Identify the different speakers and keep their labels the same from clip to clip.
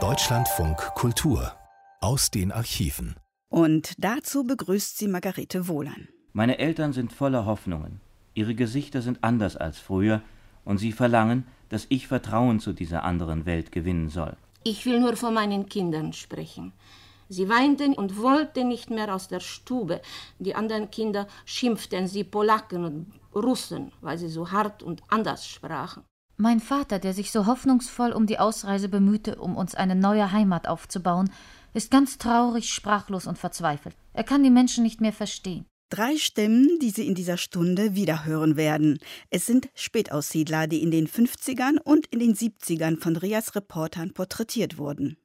Speaker 1: Deutschlandfunk Kultur aus den Archiven.
Speaker 2: Und dazu begrüßt sie Margarete Wohlan.
Speaker 3: Meine Eltern sind voller Hoffnungen. Ihre Gesichter sind anders als früher und sie verlangen, dass ich Vertrauen zu dieser anderen Welt gewinnen soll.
Speaker 4: Ich will nur von meinen Kindern sprechen. Sie weinten und wollten nicht mehr aus der Stube. Die anderen Kinder schimpften sie Polaken und Russen, weil sie so hart und anders sprachen.
Speaker 5: Mein Vater, der sich so hoffnungsvoll um die Ausreise bemühte, um uns eine neue Heimat aufzubauen, ist ganz traurig, sprachlos und verzweifelt. Er kann die Menschen nicht mehr verstehen.
Speaker 2: Drei Stimmen, die Sie in dieser Stunde wiederhören werden. Es sind Spätaussiedler, die in den 50ern und in den 70ern von Rias Reportern porträtiert wurden.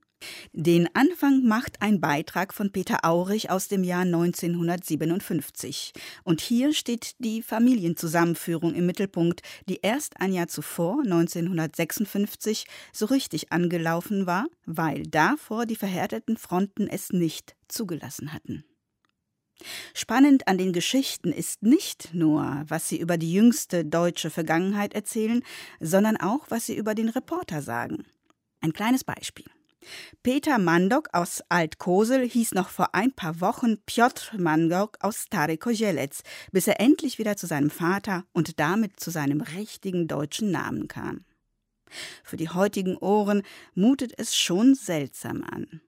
Speaker 2: Den Anfang macht ein Beitrag von Peter Aurich aus dem Jahr 1957. Und hier steht die Familienzusammenführung im Mittelpunkt, die erst ein Jahr zuvor, 1956, so richtig angelaufen war, weil davor die verhärteten Fronten es nicht zugelassen hatten. Spannend an den Geschichten ist nicht nur, was sie über die jüngste deutsche Vergangenheit erzählen, sondern auch, was sie über den Reporter sagen. Ein kleines Beispiel. Peter Mandok aus Altkosel hieß noch vor ein paar Wochen Piotr Mandok aus Stary Kozielec, bis er endlich wieder zu seinem Vater und damit zu seinem richtigen deutschen Namen kam. Für die heutigen Ohren mutet es schon seltsam an.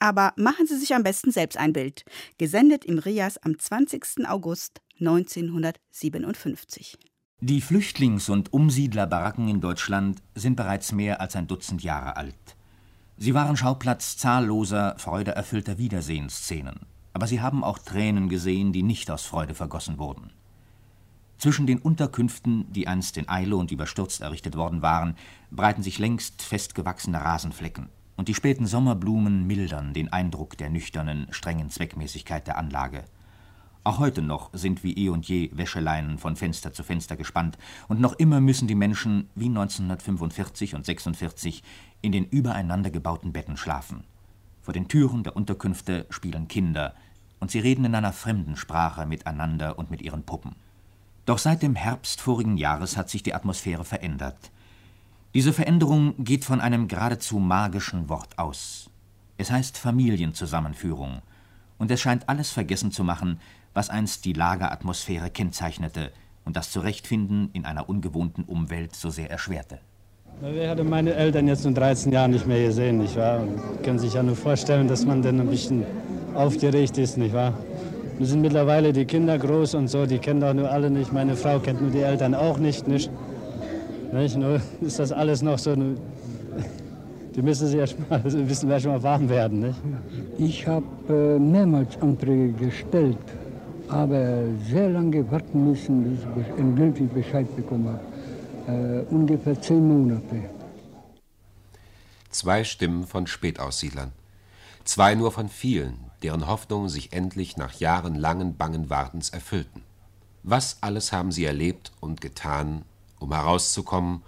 Speaker 2: Aber machen Sie sich am besten selbst ein Bild. Gesendet im Rias am 20. August 1957.
Speaker 6: Die Flüchtlings- und Umsiedlerbaracken in Deutschland sind bereits mehr als ein Dutzend Jahre alt. Sie waren Schauplatz zahlloser, freudeerfüllter Wiedersehensszenen, aber sie haben auch Tränen gesehen, die nicht aus Freude vergossen wurden. Zwischen den Unterkünften, die einst in Eile und überstürzt errichtet worden waren, breiten sich längst festgewachsene Rasenflecken, und die späten Sommerblumen mildern den Eindruck der nüchternen, strengen Zweckmäßigkeit der Anlage. Auch heute noch sind wie eh und je Wäscheleinen von Fenster zu Fenster gespannt, und noch immer müssen die Menschen, wie 1945 und 46, in den übereinander gebauten Betten schlafen. Vor den Türen der Unterkünfte spielen Kinder, und sie reden in einer fremden Sprache miteinander und mit ihren Puppen. Doch seit dem Herbst vorigen Jahres hat sich die Atmosphäre verändert. Diese Veränderung geht von einem geradezu magischen Wort aus. Es heißt Familienzusammenführung, und es scheint alles vergessen zu machen, was einst die Lageratmosphäre kennzeichnete und das Zurechtfinden in einer ungewohnten Umwelt so sehr erschwerte.
Speaker 7: Wir hatten meine Eltern jetzt nun 13 Jahre nicht mehr gesehen, nicht wahr? Und können sich ja nur vorstellen, dass man dann ein bisschen aufgeregt ist, nicht wahr? Nun sind mittlerweile die Kinder groß und so, die kennen doch nur alle nicht. Meine Frau kennt nur die Eltern auch nicht, nicht? nicht? Nur ist das alles noch so, die müssen sich ja schon mal, wissen wir schon mal warm werden, nicht?
Speaker 8: Ich habe äh, mehrmals Anträge gestellt aber sehr lange warten müssen, bis ich endgültig Bescheid bekommen habe. Äh, ungefähr zehn Monate.
Speaker 9: Zwei Stimmen von Spätaussiedlern. Zwei nur von vielen, deren Hoffnungen sich endlich nach jahrelangen bangen Wartens erfüllten. Was alles haben sie erlebt und getan, um herauszukommen,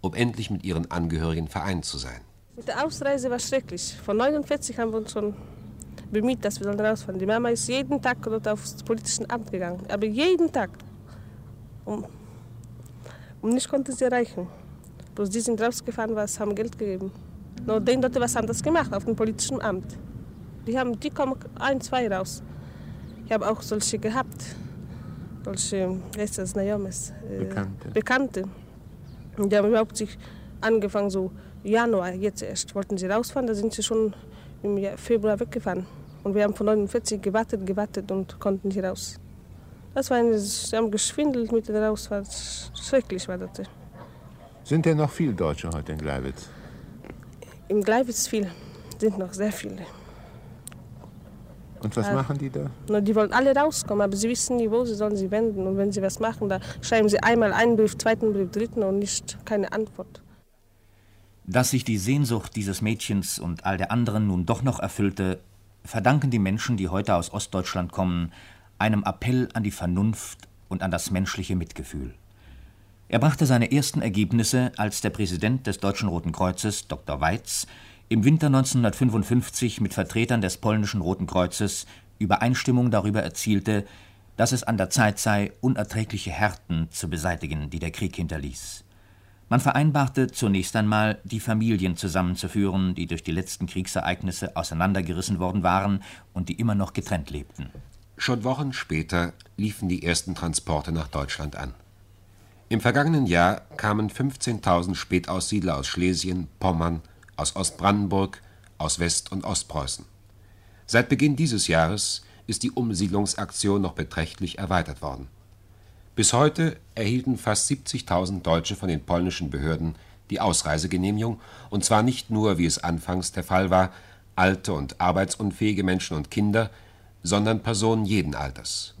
Speaker 9: um endlich mit ihren Angehörigen vereint zu sein?
Speaker 10: Mit der Ausreise war schrecklich. Von 49 haben wir uns schon bemüht, dass wir dann rausfahren. Die Mama ist jeden Tag dort aufs politische Amt gegangen, aber jeden Tag. Und, und nicht konnte sie erreichen. Bloß die sind rausgefahren, was haben Geld gegeben. Nur den dort was anderes gemacht auf dem politischen Amt. Die, haben, die kommen ein, zwei raus. Ich habe auch solche gehabt. Solche, heißt das, Naomis?
Speaker 9: Äh, Bekannte.
Speaker 10: Bekannte. Und die haben überhaupt sich angefangen, so Januar, jetzt erst, wollten sie rausfahren, da sind sie schon im Februar weggefahren. Und wir haben von 49 gewartet, gewartet und konnten nicht raus. Das war eine, sie haben geschwindelt mit der Rausfahrt. Schrecklich war das.
Speaker 11: Sind denn noch viele Deutsche heute in Gleiwitz?
Speaker 10: Im Gleiwitz viel, sind noch sehr viele.
Speaker 11: Und was ja. machen die da?
Speaker 10: Na, die wollen alle rauskommen, aber sie wissen nie, wo sie sollen sie wenden. Und wenn sie was machen, da schreiben sie einmal einen Brief, zweiten Brief, dritten und nicht keine Antwort.
Speaker 6: Dass sich die Sehnsucht dieses Mädchens und all der anderen nun doch noch erfüllte, verdanken die Menschen, die heute aus Ostdeutschland kommen, einem Appell an die Vernunft und an das menschliche Mitgefühl. Er brachte seine ersten Ergebnisse, als der Präsident des Deutschen Roten Kreuzes, Dr. Weitz, im Winter 1955 mit Vertretern des polnischen Roten Kreuzes Übereinstimmung darüber erzielte, dass es an der Zeit sei, unerträgliche Härten zu beseitigen, die der Krieg hinterließ. Man vereinbarte zunächst einmal, die Familien zusammenzuführen, die durch die letzten Kriegsereignisse auseinandergerissen worden waren und die immer noch getrennt lebten.
Speaker 9: Schon Wochen später liefen die ersten Transporte nach Deutschland an. Im vergangenen Jahr kamen 15.000 Spätaussiedler aus Schlesien, Pommern, aus Ostbrandenburg, aus West- und Ostpreußen. Seit Beginn dieses Jahres ist die Umsiedlungsaktion noch beträchtlich erweitert worden. Bis heute erhielten fast 70.000 Deutsche von den polnischen Behörden die Ausreisegenehmigung, und zwar nicht nur, wie es anfangs der Fall war, alte und arbeitsunfähige Menschen und Kinder, sondern Personen jeden Alters.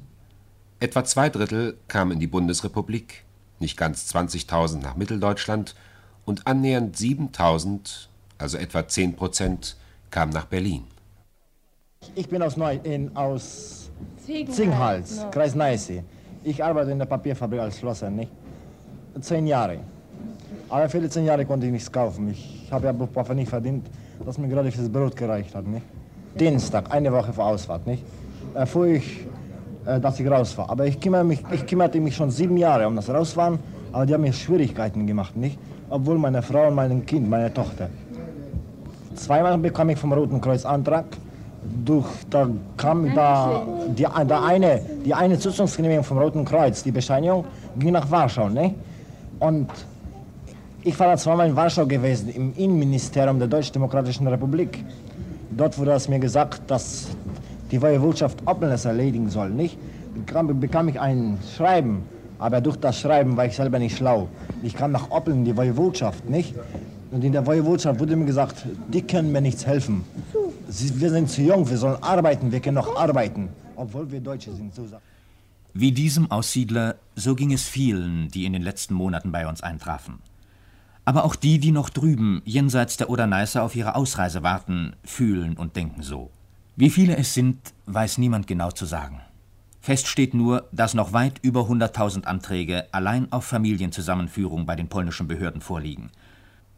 Speaker 9: Etwa zwei Drittel kamen in die Bundesrepublik, nicht ganz 20.000 nach Mitteldeutschland und annähernd 7.000, also etwa 10 Prozent, kamen nach Berlin.
Speaker 12: Ich bin aus, Neu in, aus Zinghals, Kreis Neiße. Ich arbeite in der Papierfabrik als Schlosser, nicht? Zehn Jahre. Aber viele zehn Jahre konnte ich nichts kaufen. Ich habe ja einfach nicht verdient, dass mir gerade fürs Brot gereicht hat, nicht? Dienstag, eine Woche vor Ausfahrt, nicht? Erfuhr ich, äh, dass ich raus war. Aber ich, kümmere mich, ich kümmerte mich schon sieben Jahre um das Rausfahren, aber die haben mir Schwierigkeiten gemacht, nicht? Obwohl meine Frau und mein Kind, meine Tochter. Zweimal bekam ich vom Roten Kreuz Antrag, durch, da kam da die, da eine, die eine Zulassungsgenehmigung vom Roten Kreuz, die Bescheinigung, ging nach Warschau, ne? Und ich war da zweimal in Warschau gewesen, im Innenministerium der Deutsch-Demokratischen Republik. Dort wurde es mir gesagt, dass die Woiwodschaft Oppeln es erledigen soll, nicht? Bekam, bekam ich ein Schreiben, aber durch das Schreiben war ich selber nicht schlau. Ich kam nach Oppeln die Woiwodschaft, nicht? Und in der Woiwodschaft wurde mir gesagt, die können mir nichts helfen. Wir sind zu jung, wir sollen arbeiten, wir können noch arbeiten, obwohl wir Deutsche sind.
Speaker 6: Wie diesem Aussiedler, so ging es vielen, die in den letzten Monaten bei uns eintrafen. Aber auch die, die noch drüben, jenseits der Oder-Neiße, auf ihre Ausreise warten, fühlen und denken so. Wie viele es sind, weiß niemand genau zu sagen. Fest steht nur, dass noch weit über 100.000 Anträge allein auf Familienzusammenführung bei den polnischen Behörden vorliegen.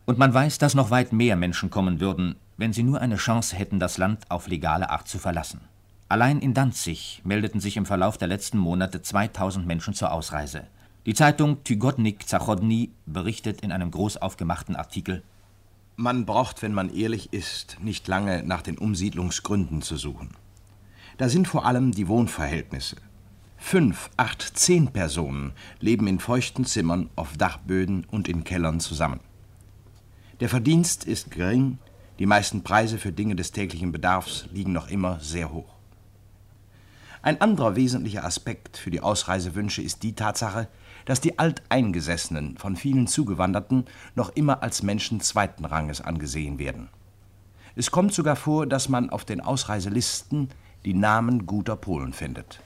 Speaker 6: Und man weiß, dass noch weit mehr Menschen kommen würden, wenn sie nur eine Chance hätten, das Land auf legale Art zu verlassen. Allein in Danzig meldeten sich im Verlauf der letzten Monate 2000 Menschen zur Ausreise. Die Zeitung Tygodnik Zachodny berichtet in einem groß aufgemachten Artikel
Speaker 13: Man braucht, wenn man ehrlich ist, nicht lange nach den Umsiedlungsgründen zu suchen. Da sind vor allem die Wohnverhältnisse. Fünf, acht, zehn Personen leben in feuchten Zimmern, auf Dachböden und in Kellern zusammen. Der Verdienst ist gering, die meisten Preise für Dinge des täglichen Bedarfs liegen noch immer sehr hoch. Ein anderer wesentlicher Aspekt für die Ausreisewünsche ist die Tatsache, dass die Alteingesessenen von vielen Zugewanderten noch immer als Menschen zweiten Ranges angesehen werden. Es kommt sogar vor, dass man auf den Ausreiselisten die Namen guter Polen findet.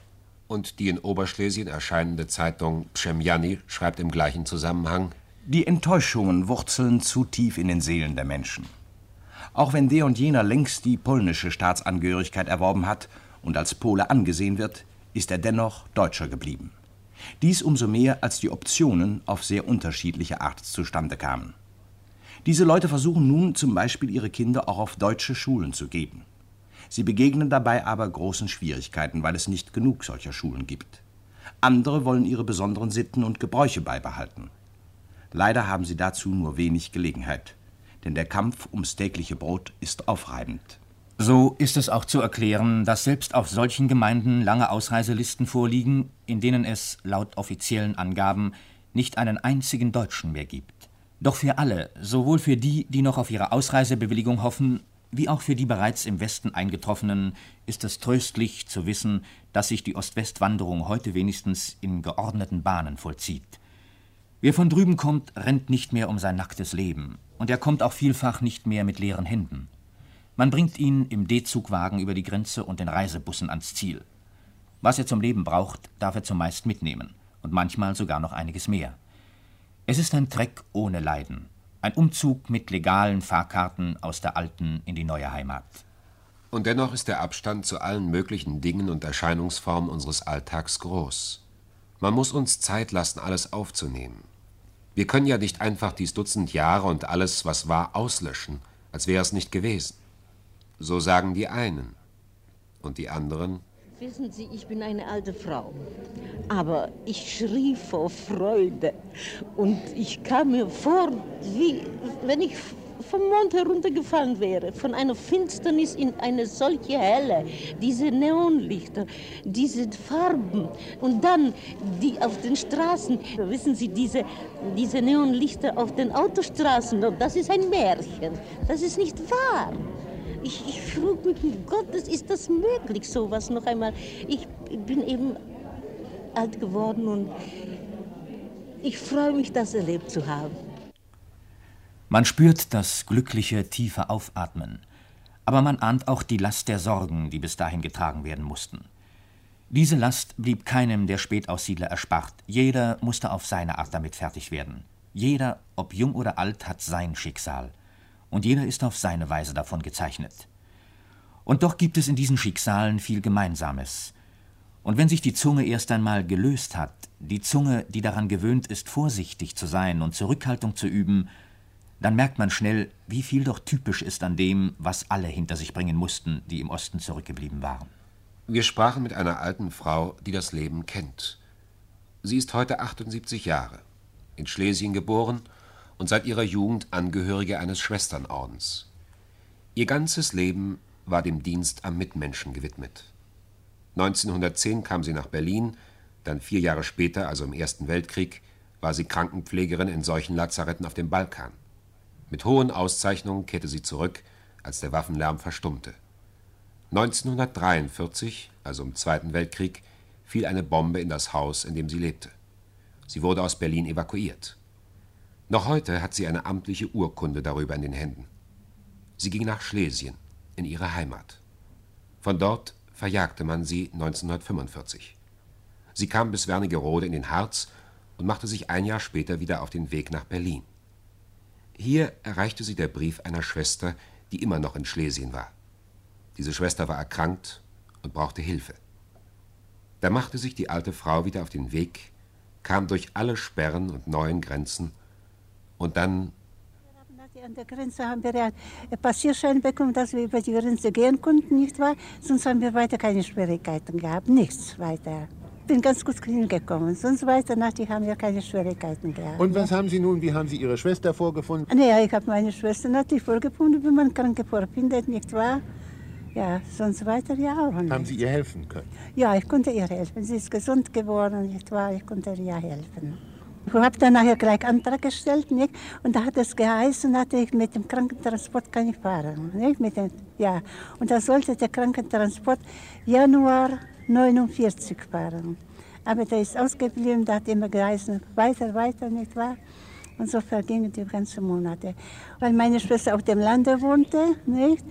Speaker 9: Und die in Oberschlesien erscheinende Zeitung Przemiany schreibt im gleichen Zusammenhang
Speaker 13: Die Enttäuschungen wurzeln zu tief in den Seelen der Menschen. Auch wenn der und jener längst die polnische Staatsangehörigkeit erworben hat und als Pole angesehen wird, ist er dennoch Deutscher geblieben. Dies umso mehr, als die Optionen auf sehr unterschiedliche Art zustande kamen. Diese Leute versuchen nun zum Beispiel ihre Kinder auch auf deutsche Schulen zu geben. Sie begegnen dabei aber großen Schwierigkeiten, weil es nicht genug solcher Schulen gibt. Andere wollen ihre besonderen Sitten und Gebräuche beibehalten. Leider haben sie dazu nur wenig Gelegenheit, denn der Kampf ums tägliche Brot ist aufreibend.
Speaker 6: So ist es auch zu erklären, dass selbst auf solchen Gemeinden lange Ausreiselisten vorliegen, in denen es, laut offiziellen Angaben, nicht einen einzigen Deutschen mehr gibt. Doch für alle, sowohl für die, die noch auf ihre Ausreisebewilligung hoffen, wie auch für die bereits im Westen eingetroffenen, ist es tröstlich zu wissen, dass sich die Ost-West-Wanderung heute wenigstens in geordneten Bahnen vollzieht. Wer von drüben kommt, rennt nicht mehr um sein nacktes Leben, und er kommt auch vielfach nicht mehr mit leeren Händen. Man bringt ihn im D-Zugwagen über die Grenze und den Reisebussen ans Ziel. Was er zum Leben braucht, darf er zumeist mitnehmen und manchmal sogar noch einiges mehr. Es ist ein Treck ohne Leiden, ein Umzug mit legalen Fahrkarten aus der alten in die neue Heimat.
Speaker 9: Und dennoch ist der Abstand zu allen möglichen Dingen und Erscheinungsformen unseres Alltags groß. Man muss uns Zeit lassen, alles aufzunehmen. Wir können ja nicht einfach dies Dutzend Jahre und alles, was war, auslöschen, als wäre es nicht gewesen. So sagen die einen. Und die anderen?
Speaker 14: Wissen Sie, ich bin eine alte Frau, aber ich schrie vor Freude und ich kam mir vor, wie wenn ich vom Mond heruntergefallen wäre, von einer Finsternis in eine solche Helle, diese Neonlichter, diese Farben und dann die auf den Straßen, wissen Sie, diese, diese Neonlichter auf den Autostraßen, das ist ein Märchen, das ist nicht wahr. Ich, ich frage mich, Gottes, ist das möglich, sowas noch einmal? Ich bin eben alt geworden und ich freue mich, das erlebt zu haben.
Speaker 6: Man spürt das glückliche, tiefe Aufatmen, aber man ahnt auch die Last der Sorgen, die bis dahin getragen werden mussten. Diese Last blieb keinem der Spätaussiedler erspart. Jeder musste auf seine Art damit fertig werden. Jeder, ob jung oder alt, hat sein Schicksal und jeder ist auf seine Weise davon gezeichnet. Und doch gibt es in diesen Schicksalen viel Gemeinsames. Und wenn sich die Zunge erst einmal gelöst hat, die Zunge, die daran gewöhnt ist, vorsichtig zu sein und Zurückhaltung zu üben, dann merkt man schnell, wie viel doch typisch ist an dem, was alle hinter sich bringen mussten, die im Osten zurückgeblieben waren.
Speaker 9: Wir sprachen mit einer alten Frau, die das Leben kennt. Sie ist heute 78 Jahre, in Schlesien geboren und seit ihrer Jugend Angehörige eines Schwesternordens. Ihr ganzes Leben war dem Dienst am Mitmenschen gewidmet. 1910 kam sie nach Berlin, dann vier Jahre später, also im Ersten Weltkrieg, war sie Krankenpflegerin in solchen Lazaretten auf dem Balkan. Mit hohen Auszeichnungen kehrte sie zurück, als der Waffenlärm verstummte. 1943, also im Zweiten Weltkrieg, fiel eine Bombe in das Haus, in dem sie lebte. Sie wurde aus Berlin evakuiert. Noch heute hat sie eine amtliche Urkunde darüber in den Händen. Sie ging nach Schlesien, in ihre Heimat. Von dort verjagte man sie 1945. Sie kam bis Wernigerode in den Harz und machte sich ein Jahr später wieder auf den Weg nach Berlin. Hier erreichte sie der Brief einer Schwester, die immer noch in Schlesien war. Diese Schwester war erkrankt und brauchte Hilfe. Da machte sich die alte Frau wieder auf den Weg, kam durch alle Sperren und neuen Grenzen und dann
Speaker 15: an der Grenze haben wir ja Passierschein bekommen, dass wir über die Grenze gehen konnten, nicht wahr? Sonst haben wir weiter keine Schwierigkeiten gehabt, nichts weiter. Ich bin ganz gut hingekommen, sonst weiter nachher haben wir keine Schwierigkeiten gehabt.
Speaker 11: Und was haben Sie nun, wie haben Sie Ihre Schwester vorgefunden?
Speaker 15: Naja, ich habe meine Schwester natürlich vorgefunden, wie man Kranke vorfindet, nicht wahr? Ja, sonst weiter ja auch nicht.
Speaker 11: Haben Sie ihr helfen können?
Speaker 15: Ja, ich konnte ihr helfen. Sie ist gesund geworden, nicht wahr? Ich konnte ihr ja helfen. Ich habe dann nachher gleich Antrag gestellt, nicht? und da hat es geheißen, dass ich mit dem Krankentransport kann ich fahren. Nicht? Mit dem, ja. Und da sollte der Krankentransport Januar 49 fahren. Aber der ist ausgeblieben, da hat immer geheißen, weiter, weiter, nicht wahr? Und so vergingen die ganzen Monate. Weil meine Schwester auf dem Lande wohnte, nicht?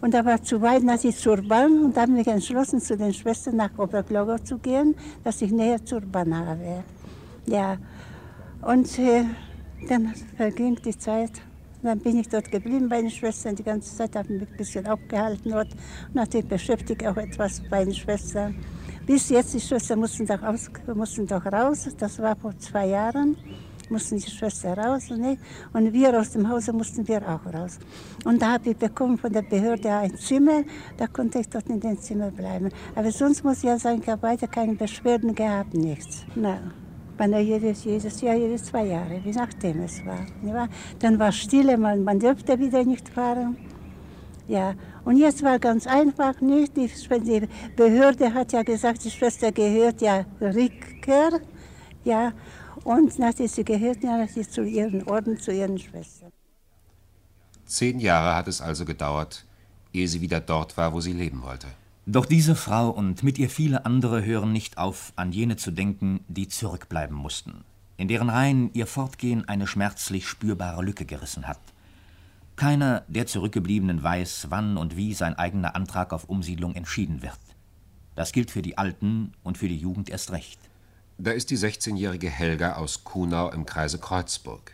Speaker 15: Und da war zu weit, dass ich zur Bahn und da habe ich entschlossen, zu den Schwestern nach Oberglogow zu gehen, dass ich näher zur Bahn habe. Ja, und äh, dann verging die Zeit. Dann bin ich dort geblieben bei den Schwestern. Die ganze Zeit habe ich mich ein bisschen aufgehalten dort. Und natürlich beschäftigt auch etwas bei den Schwestern. Bis jetzt, die Schwestern mussten doch, aus, mussten doch raus. Das war vor zwei Jahren. Mussten die Schwestern raus. Ne? Und wir aus dem Hause mussten wir auch raus. Und da habe ich bekommen von der Behörde ein Zimmer. Da konnte ich dort in dem Zimmer bleiben. Aber sonst muss ich ja sagen, ich habe weiter keine Beschwerden gehabt, nichts. Na. Man jedes, jedes Jahr, jedes zwei Jahre, je nachdem es war. Dann war Stille, man, man dürfte wieder nicht fahren. Ja, und jetzt war ganz einfach nicht. Die, die Behörde hat ja gesagt, die Schwester gehört ja Rückkehr. Ja, und nachdem sie gehört ja sie zu ihren Orden, zu ihren Schwestern.
Speaker 9: Zehn Jahre hat es also gedauert, ehe sie wieder dort war, wo sie leben wollte.
Speaker 6: Doch diese Frau und mit ihr viele andere hören nicht auf, an jene zu denken, die zurückbleiben mussten, in deren Reihen ihr Fortgehen eine schmerzlich spürbare Lücke gerissen hat. Keiner der Zurückgebliebenen weiß, wann und wie sein eigener Antrag auf Umsiedlung entschieden wird. Das gilt für die Alten und für die Jugend erst recht.
Speaker 9: Da ist die 16-jährige Helga aus Kunau im Kreise Kreuzburg.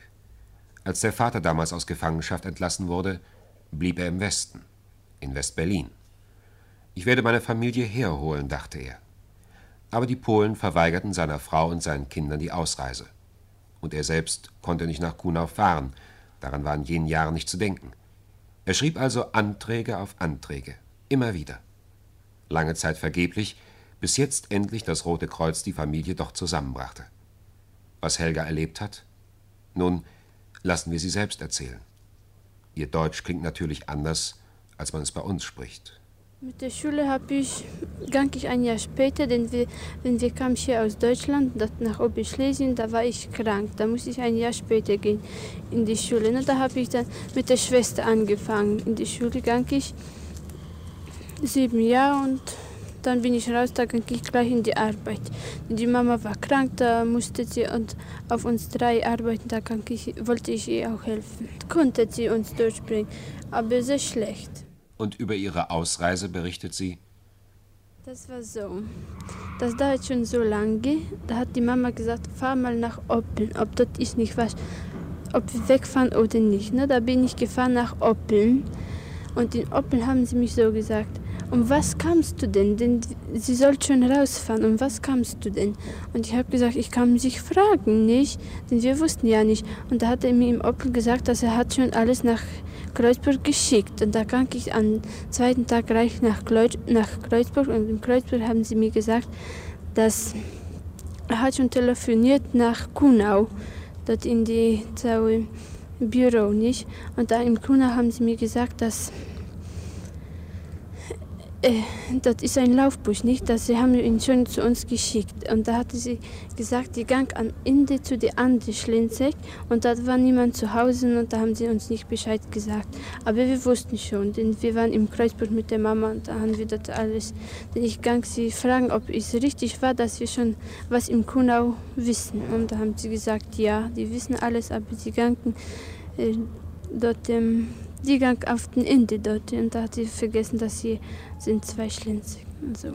Speaker 9: Als der Vater damals aus Gefangenschaft entlassen wurde, blieb er im Westen, in West-Berlin. Ich werde meine Familie herholen, dachte er. Aber die Polen verweigerten seiner Frau und seinen Kindern die Ausreise. Und er selbst konnte nicht nach Kunau fahren, daran war in jenen Jahren nicht zu denken. Er schrieb also Anträge auf Anträge, immer wieder. Lange Zeit vergeblich, bis jetzt endlich das Rote Kreuz die Familie doch zusammenbrachte. Was Helga erlebt hat? Nun, lassen wir sie selbst erzählen. Ihr Deutsch klingt natürlich anders, als man es bei uns spricht.
Speaker 16: Mit der Schule habe ich, gang ich ein Jahr später, denn wir, wenn wir kamen hier aus Deutschland, nach Oberschlesien, da war ich krank. Da musste ich ein Jahr später gehen in die Schule. Und da habe ich dann mit der Schwester angefangen. In die Schule gang ich sieben Jahre und dann bin ich raus, da ging ich gleich in die Arbeit. Die Mama war krank, da musste sie und auf uns drei arbeiten, da ich, wollte ich ihr auch helfen. Konnte sie uns durchbringen, aber sehr schlecht.
Speaker 9: Und über ihre Ausreise berichtet sie,
Speaker 16: das war so. Das dauert schon so lange. Da hat die Mama gesagt, fahr mal nach Oppeln, ob dort ist nicht was, ob wir wegfahren oder nicht. Ne? Da bin ich gefahren nach Oppeln. Und in Oppeln haben sie mich so gesagt, um was kamst du denn? Denn sie sollte schon rausfahren. Um was kamst du denn? Und ich habe gesagt, ich kann sich fragen, nicht? Denn wir wussten ja nicht. Und da hat er mir im Opel gesagt, dass er hat schon alles nach Kreuzburg geschickt. Und da kam ich am zweiten Tag gleich nach, nach Kreuzburg. Und in Kreuzburg haben sie mir gesagt, dass er hat schon telefoniert nach Kunau, dort in die Büro, nicht? Und da in Kunau haben sie mir gesagt, dass äh, das ist ein Laufbus, nicht? Das, sie haben ihn schon zu uns geschickt. Und da hatte sie gesagt, die Gang am Ende zu der Ande Schlinzek. Und da war niemand zu Hause und da haben sie uns nicht Bescheid gesagt. Aber wir wussten schon, denn wir waren im Kreuzburg mit der Mama und da haben wir das alles. Denn ich gang sie fragen, ob es richtig war, dass wir schon was im Kunau wissen. Und da haben sie gesagt, ja, die wissen alles, aber sie gangen äh, dort ähm, die gang auf den Ende dort und da hat sie vergessen, dass sie sind zwei Schlinzig. So.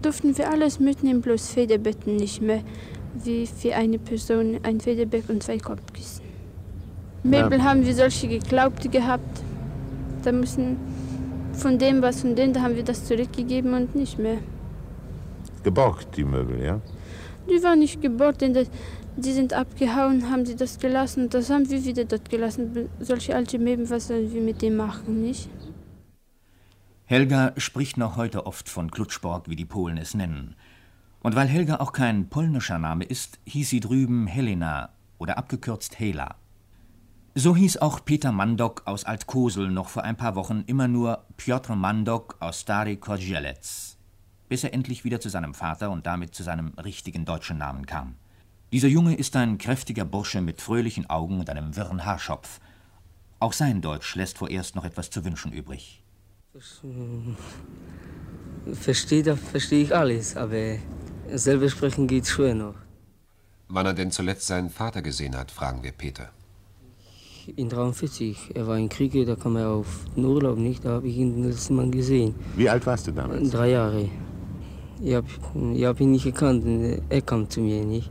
Speaker 16: Durften wir alles mitnehmen, bloß Federbetten nicht mehr, wie für eine Person ein Federbett und zwei Kopfkissen. Möbel ja. haben wir solche geglaubt gehabt. Da müssen von dem was von denen, da haben wir das zurückgegeben und nicht mehr.
Speaker 11: Geborgt, die Möbel, ja?
Speaker 16: Die waren nicht geborgt, denn das, die sind abgehauen, haben sie das gelassen. Das haben wir wieder dort gelassen. Solche alte Möbel, was sollen wir mit dem machen, nicht?
Speaker 6: Helga spricht noch heute oft von Klutschborg, wie die Polen es nennen. Und weil Helga auch kein polnischer Name ist, hieß sie drüben Helena oder abgekürzt Hela. So hieß auch Peter Mandok aus Altkosel noch vor ein paar Wochen immer nur Piotr Mandok aus Stary Kozielec, bis er endlich wieder zu seinem Vater und damit zu seinem richtigen deutschen Namen kam. Dieser Junge ist ein kräftiger Bursche mit fröhlichen Augen und einem wirren Haarschopf. Auch sein Deutsch lässt vorerst noch etwas zu wünschen übrig.
Speaker 17: Verstehe, verstehe ich alles, aber selber sprechen geht schwer noch.
Speaker 9: Wann er denn zuletzt seinen Vater gesehen hat, fragen wir Peter.
Speaker 17: In 43. Er war in Kriege, da kam er auf den Urlaub nicht, da habe ich ihn das letzte Mal gesehen.
Speaker 11: Wie alt warst du damals?
Speaker 17: Drei Jahre. Ich habe ich hab ihn nicht gekannt, er kam zu mir nicht.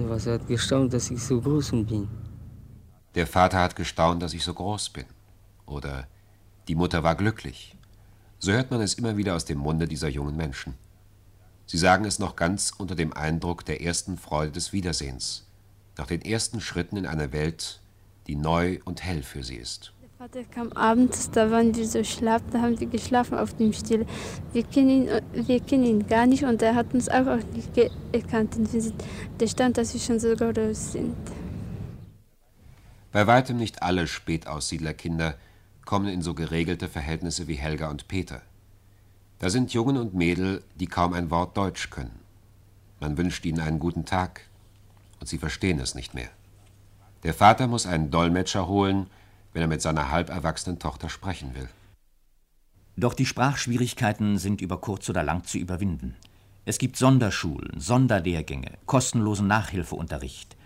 Speaker 17: Was hat gestaunt, dass ich so groß bin.
Speaker 9: Der Vater hat gestaunt, dass ich so groß bin. Oder die Mutter war glücklich. So hört man es immer wieder aus dem Munde dieser jungen Menschen. Sie sagen es noch ganz unter dem Eindruck der ersten Freude des Wiedersehens, nach den ersten Schritten in einer Welt, die neu und hell für sie ist.
Speaker 16: Vater kam abends, da waren wir so schlapp, da haben wir geschlafen auf dem Stiel. Wir kennen ihn, wir kennen ihn gar nicht und er hat uns auch, nicht erkannt. Der stand, dass wir schon so groß sind.
Speaker 9: Bei weitem nicht alle Spätaussiedlerkinder kommen in so geregelte Verhältnisse wie Helga und Peter. Da sind Jungen und Mädel, die kaum ein Wort Deutsch können. Man wünscht ihnen einen guten Tag und sie verstehen es nicht mehr. Der Vater muss einen Dolmetscher holen, wenn er mit seiner halb erwachsenen Tochter sprechen will.
Speaker 6: Doch die Sprachschwierigkeiten sind über kurz oder lang zu überwinden. Es gibt Sonderschulen, Sonderlehrgänge, kostenlosen Nachhilfeunterricht.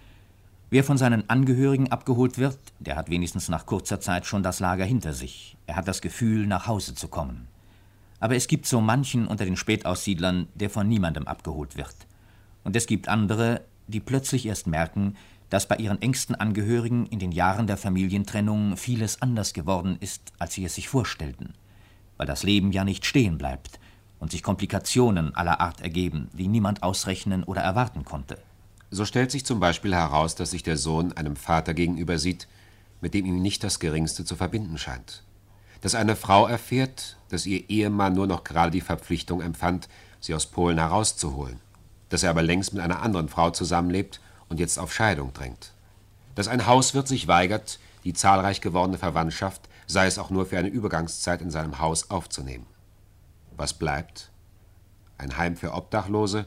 Speaker 6: Wer von seinen Angehörigen abgeholt wird, der hat wenigstens nach kurzer Zeit schon das Lager hinter sich. Er hat das Gefühl, nach Hause zu kommen. Aber es gibt so manchen unter den Spätaussiedlern, der von niemandem abgeholt wird. Und es gibt andere, die plötzlich erst merken, dass bei ihren engsten Angehörigen in den Jahren der Familientrennung vieles anders geworden ist, als sie es sich vorstellten, weil das Leben ja nicht stehen bleibt und sich Komplikationen aller Art ergeben, die niemand ausrechnen oder erwarten konnte.
Speaker 9: So stellt sich zum Beispiel heraus, dass sich der Sohn einem Vater gegenüber sieht, mit dem ihm nicht das Geringste zu verbinden scheint. Dass eine Frau erfährt, dass ihr Ehemann nur noch gerade die Verpflichtung empfand, sie aus Polen herauszuholen, dass er aber längst mit einer anderen Frau zusammenlebt und jetzt auf Scheidung drängt, dass ein Hauswirt sich weigert, die zahlreich gewordene Verwandtschaft, sei es auch nur für eine Übergangszeit, in seinem Haus aufzunehmen. Was bleibt? Ein Heim für Obdachlose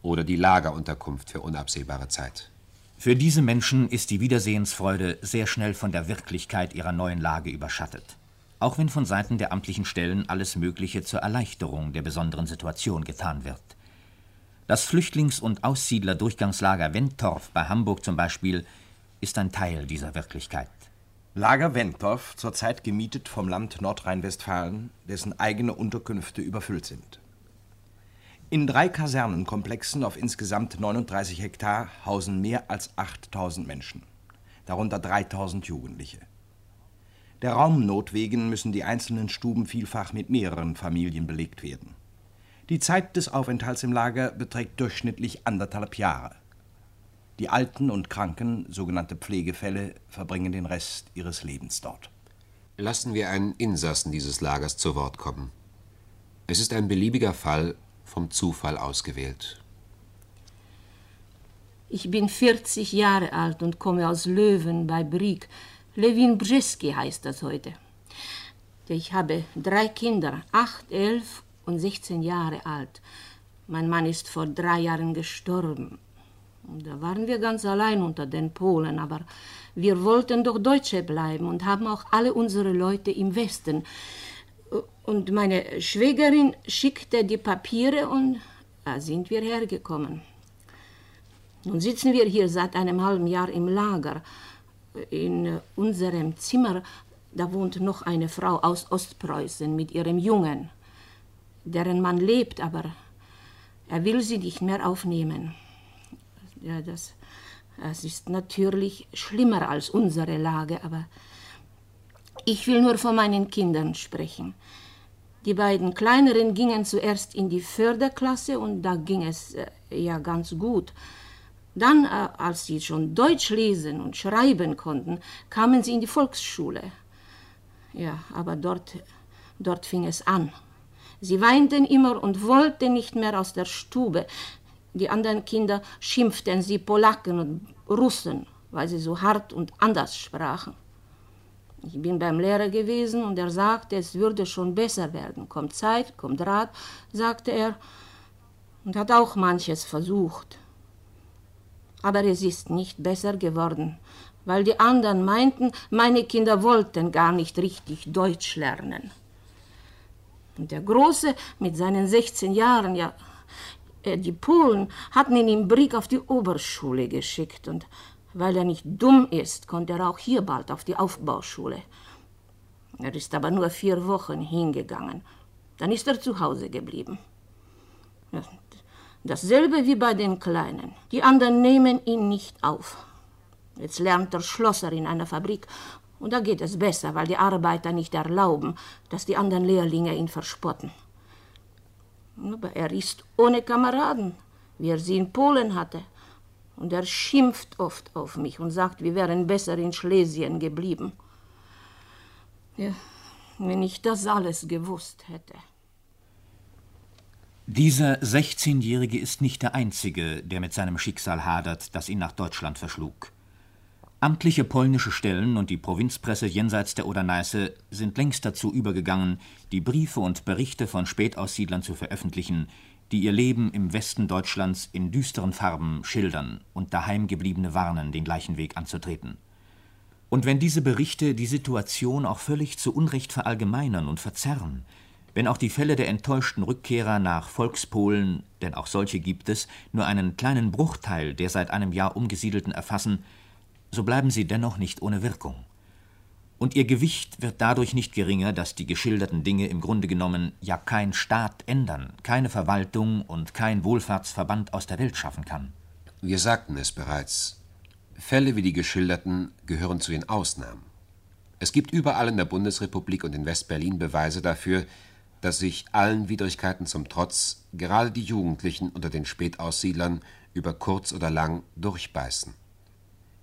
Speaker 9: oder die Lagerunterkunft für unabsehbare Zeit.
Speaker 6: Für diese Menschen ist die Wiedersehensfreude sehr schnell von der Wirklichkeit ihrer neuen Lage überschattet. Auch wenn von Seiten der amtlichen Stellen alles Mögliche zur Erleichterung der besonderen Situation getan wird. Das Flüchtlings- und Aussiedlerdurchgangslager Wentorf bei Hamburg zum Beispiel ist ein Teil dieser Wirklichkeit.
Speaker 13: Lager Wentorf, zurzeit gemietet vom Land Nordrhein-Westfalen, dessen eigene Unterkünfte überfüllt sind. In drei Kasernenkomplexen auf insgesamt 39 Hektar hausen mehr als 8000 Menschen, darunter 3000 Jugendliche. Der Raumnot wegen müssen die einzelnen Stuben vielfach mit mehreren Familien belegt werden. Die Zeit des Aufenthalts im Lager beträgt durchschnittlich anderthalb Jahre. Die Alten und Kranken, sogenannte Pflegefälle, verbringen den Rest ihres Lebens dort.
Speaker 9: Lassen wir einen Insassen dieses Lagers zu Wort kommen. Es ist ein beliebiger Fall, vom Zufall ausgewählt.
Speaker 4: Ich bin 40 Jahre alt und komme aus Löwen bei Brieg. Lewin Brzeski heißt das heute. Ich habe drei Kinder, acht, elf und 16 Jahre alt. Mein Mann ist vor drei Jahren gestorben. Da waren wir ganz allein unter den Polen, aber wir wollten doch Deutsche bleiben und haben auch alle unsere Leute im Westen. Und meine Schwägerin schickte die Papiere und da sind wir hergekommen. Nun sitzen wir hier seit einem halben Jahr im Lager. In unserem Zimmer, da wohnt noch eine Frau aus Ostpreußen mit ihrem Jungen. Deren Mann lebt, aber er will sie nicht mehr aufnehmen. Ja, das, das ist natürlich schlimmer als unsere Lage, aber ich will nur von meinen Kindern sprechen. Die beiden kleineren gingen zuerst in die Förderklasse und da ging es äh, ja ganz gut. Dann, äh, als sie schon Deutsch lesen und schreiben konnten, kamen sie in die Volksschule. Ja, aber dort, dort fing es an. Sie weinten immer und wollten nicht mehr aus der Stube. Die anderen Kinder schimpften sie Polaken und Russen, weil sie so hart und anders sprachen. Ich bin beim Lehrer gewesen und er sagte, es würde schon besser werden. Kommt Zeit, kommt Rat, sagte er, und hat auch manches versucht. Aber es ist nicht besser geworden, weil die anderen meinten, meine Kinder wollten gar nicht richtig Deutsch lernen. Und der Große mit seinen 16 Jahren, ja, die Polen hatten ihn im Brieg auf die Oberschule geschickt und weil er nicht dumm ist, konnte er auch hier bald auf die Aufbauschule. Er ist aber nur vier Wochen hingegangen. Dann ist er zu Hause geblieben. Dasselbe wie bei den Kleinen. Die anderen nehmen ihn nicht auf. Jetzt lernt er Schlosser in einer Fabrik und da geht es besser, weil die Arbeiter nicht erlauben, dass die anderen Lehrlinge ihn verspotten. Aber er ist ohne Kameraden, wie er sie in Polen hatte. Und er schimpft oft auf mich und sagt, wir wären besser in Schlesien geblieben. Ja, wenn ich das alles gewusst hätte.
Speaker 6: Dieser 16-Jährige ist nicht der Einzige, der mit seinem Schicksal hadert, das ihn nach Deutschland verschlug. Amtliche polnische Stellen und die Provinzpresse jenseits der Oder-Neiße sind längst dazu übergegangen, die Briefe und Berichte von Spätaussiedlern zu veröffentlichen, die ihr Leben im Westen Deutschlands in düsteren Farben schildern und daheimgebliebene warnen, den gleichen Weg anzutreten. Und wenn diese Berichte die Situation auch völlig zu Unrecht verallgemeinern und verzerren, wenn auch die Fälle der enttäuschten Rückkehrer nach Volkspolen, denn auch solche gibt es, nur einen kleinen Bruchteil der seit einem Jahr Umgesiedelten erfassen, so bleiben sie dennoch nicht ohne Wirkung und ihr Gewicht wird dadurch nicht geringer, dass die geschilderten Dinge im Grunde genommen ja kein Staat ändern, keine Verwaltung und kein Wohlfahrtsverband aus der Welt schaffen kann.
Speaker 9: Wir sagten es bereits. Fälle wie die geschilderten gehören zu den Ausnahmen. Es gibt überall in der Bundesrepublik und in Westberlin Beweise dafür, dass sich allen Widrigkeiten zum Trotz gerade die Jugendlichen unter den Spätaussiedlern über kurz oder lang durchbeißen.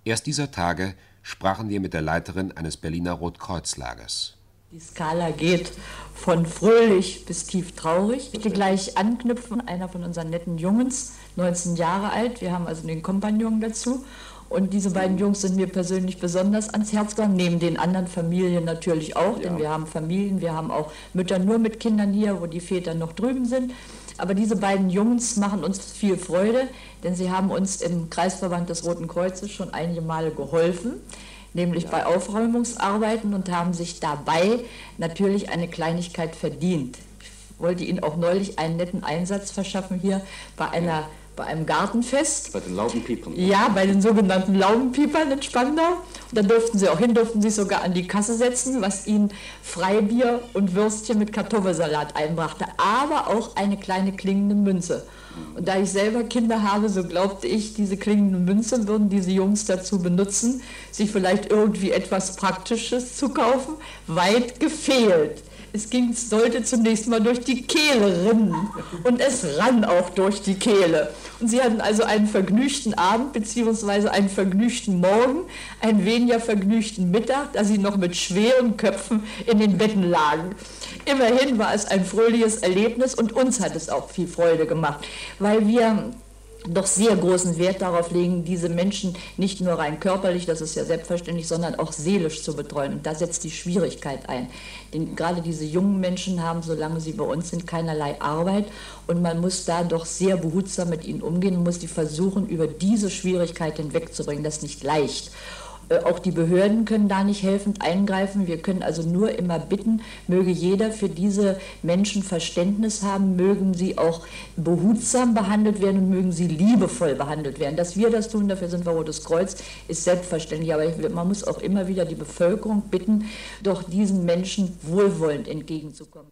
Speaker 9: Erst dieser Tage sprachen wir mit der Leiterin eines Berliner Rotkreuzlagers.
Speaker 18: Die Skala geht von fröhlich bis tief traurig. Ich will gleich anknüpfen, einer von unseren netten Jungs, 19 Jahre alt, wir haben also den Kompagnon dazu. Und diese beiden Jungs sind mir persönlich besonders ans Herz gegangen, neben den anderen Familien natürlich auch, denn wir haben Familien, wir haben auch Mütter nur mit Kindern hier, wo die Väter noch drüben sind. Aber diese beiden Jungs machen uns viel Freude, denn sie haben uns im Kreisverband des Roten Kreuzes schon einige Male geholfen nämlich bei Aufräumungsarbeiten und haben sich dabei natürlich eine Kleinigkeit verdient. Ich wollte Ihnen auch neulich einen netten Einsatz verschaffen hier bei einer bei einem Gartenfest.
Speaker 19: Bei den Laubenpiepern.
Speaker 18: Ja, bei den sogenannten Laubenpiepern in Spandau. Und da durften sie auch hin, durften sich sogar an die Kasse setzen, was ihnen Freibier und Würstchen mit Kartoffelsalat einbrachte, aber auch eine kleine klingende Münze. Und da ich selber Kinder habe, so glaubte ich, diese klingenden Münzen würden diese Jungs dazu benutzen, sich vielleicht irgendwie etwas Praktisches zu kaufen. Weit gefehlt. Es ging, sollte zunächst mal durch die Kehle rinnen. Und es rann auch durch die Kehle. Und sie hatten also einen vergnügten Abend bzw. einen vergnügten Morgen, einen weniger vergnügten Mittag, da sie noch mit schweren Köpfen in den Betten lagen. Immerhin war es ein fröhliches Erlebnis und uns hat es auch viel Freude gemacht, weil wir doch sehr großen Wert darauf legen, diese Menschen nicht nur rein körperlich, das ist ja selbstverständlich, sondern auch seelisch zu betreuen. Und da setzt die Schwierigkeit ein. Denn gerade diese jungen Menschen haben, solange sie bei uns sind, keinerlei Arbeit. Und man muss da doch sehr behutsam mit ihnen umgehen und muss die versuchen, über diese Schwierigkeit hinwegzubringen. Das ist nicht leicht. Äh, auch die Behörden können da nicht helfend eingreifen. Wir können also nur immer bitten, möge jeder für diese Menschen Verständnis haben, mögen sie auch behutsam behandelt werden und mögen sie liebevoll behandelt werden. Dass wir das tun, dafür sind wir Rotes Kreuz, ist selbstverständlich. Aber man muss auch immer wieder die Bevölkerung bitten, doch diesen Menschen wohlwollend entgegenzukommen.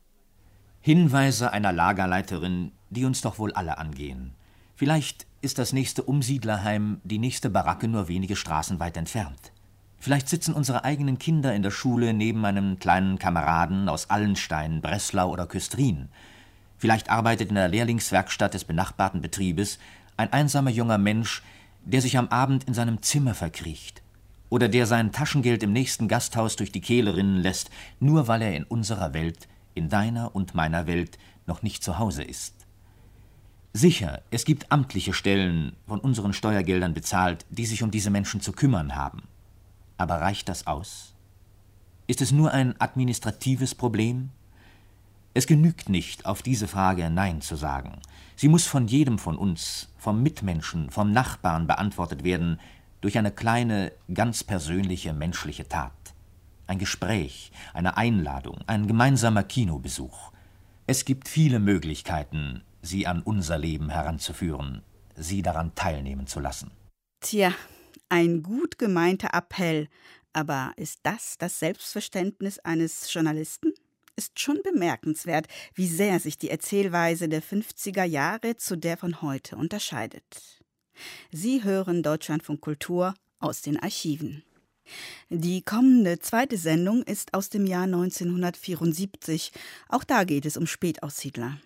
Speaker 6: Hinweise einer Lagerleiterin, die uns doch wohl alle angehen. Vielleicht ist das nächste Umsiedlerheim die nächste Baracke nur wenige Straßen weit entfernt. Vielleicht sitzen unsere eigenen Kinder in der Schule neben einem kleinen Kameraden aus Allenstein, Breslau oder Küstrin. Vielleicht arbeitet in der Lehrlingswerkstatt des benachbarten Betriebes ein einsamer junger Mensch, der sich am Abend in seinem Zimmer verkriecht oder der sein Taschengeld im nächsten Gasthaus durch die Kehle rinnen lässt, nur weil er in unserer Welt, in deiner und meiner Welt noch nicht zu Hause ist. Sicher, es gibt amtliche Stellen, von unseren Steuergeldern bezahlt, die sich um diese Menschen zu kümmern haben. Aber reicht das aus? Ist es nur ein administratives Problem? Es genügt nicht, auf diese Frage Nein zu sagen. Sie muss von jedem von uns, vom Mitmenschen, vom Nachbarn beantwortet werden, durch eine kleine, ganz persönliche menschliche Tat. Ein Gespräch, eine Einladung, ein gemeinsamer Kinobesuch. Es gibt viele Möglichkeiten, sie an unser Leben heranzuführen, sie daran teilnehmen zu lassen.
Speaker 2: Tja, ein gut gemeinter Appell, aber ist das das Selbstverständnis eines Journalisten? Ist schon bemerkenswert, wie sehr sich die Erzählweise der 50er Jahre zu der von heute unterscheidet. Sie hören Deutschlandfunk Kultur aus den Archiven. Die kommende zweite Sendung ist aus dem Jahr 1974. Auch da geht es um Spätaussiedler.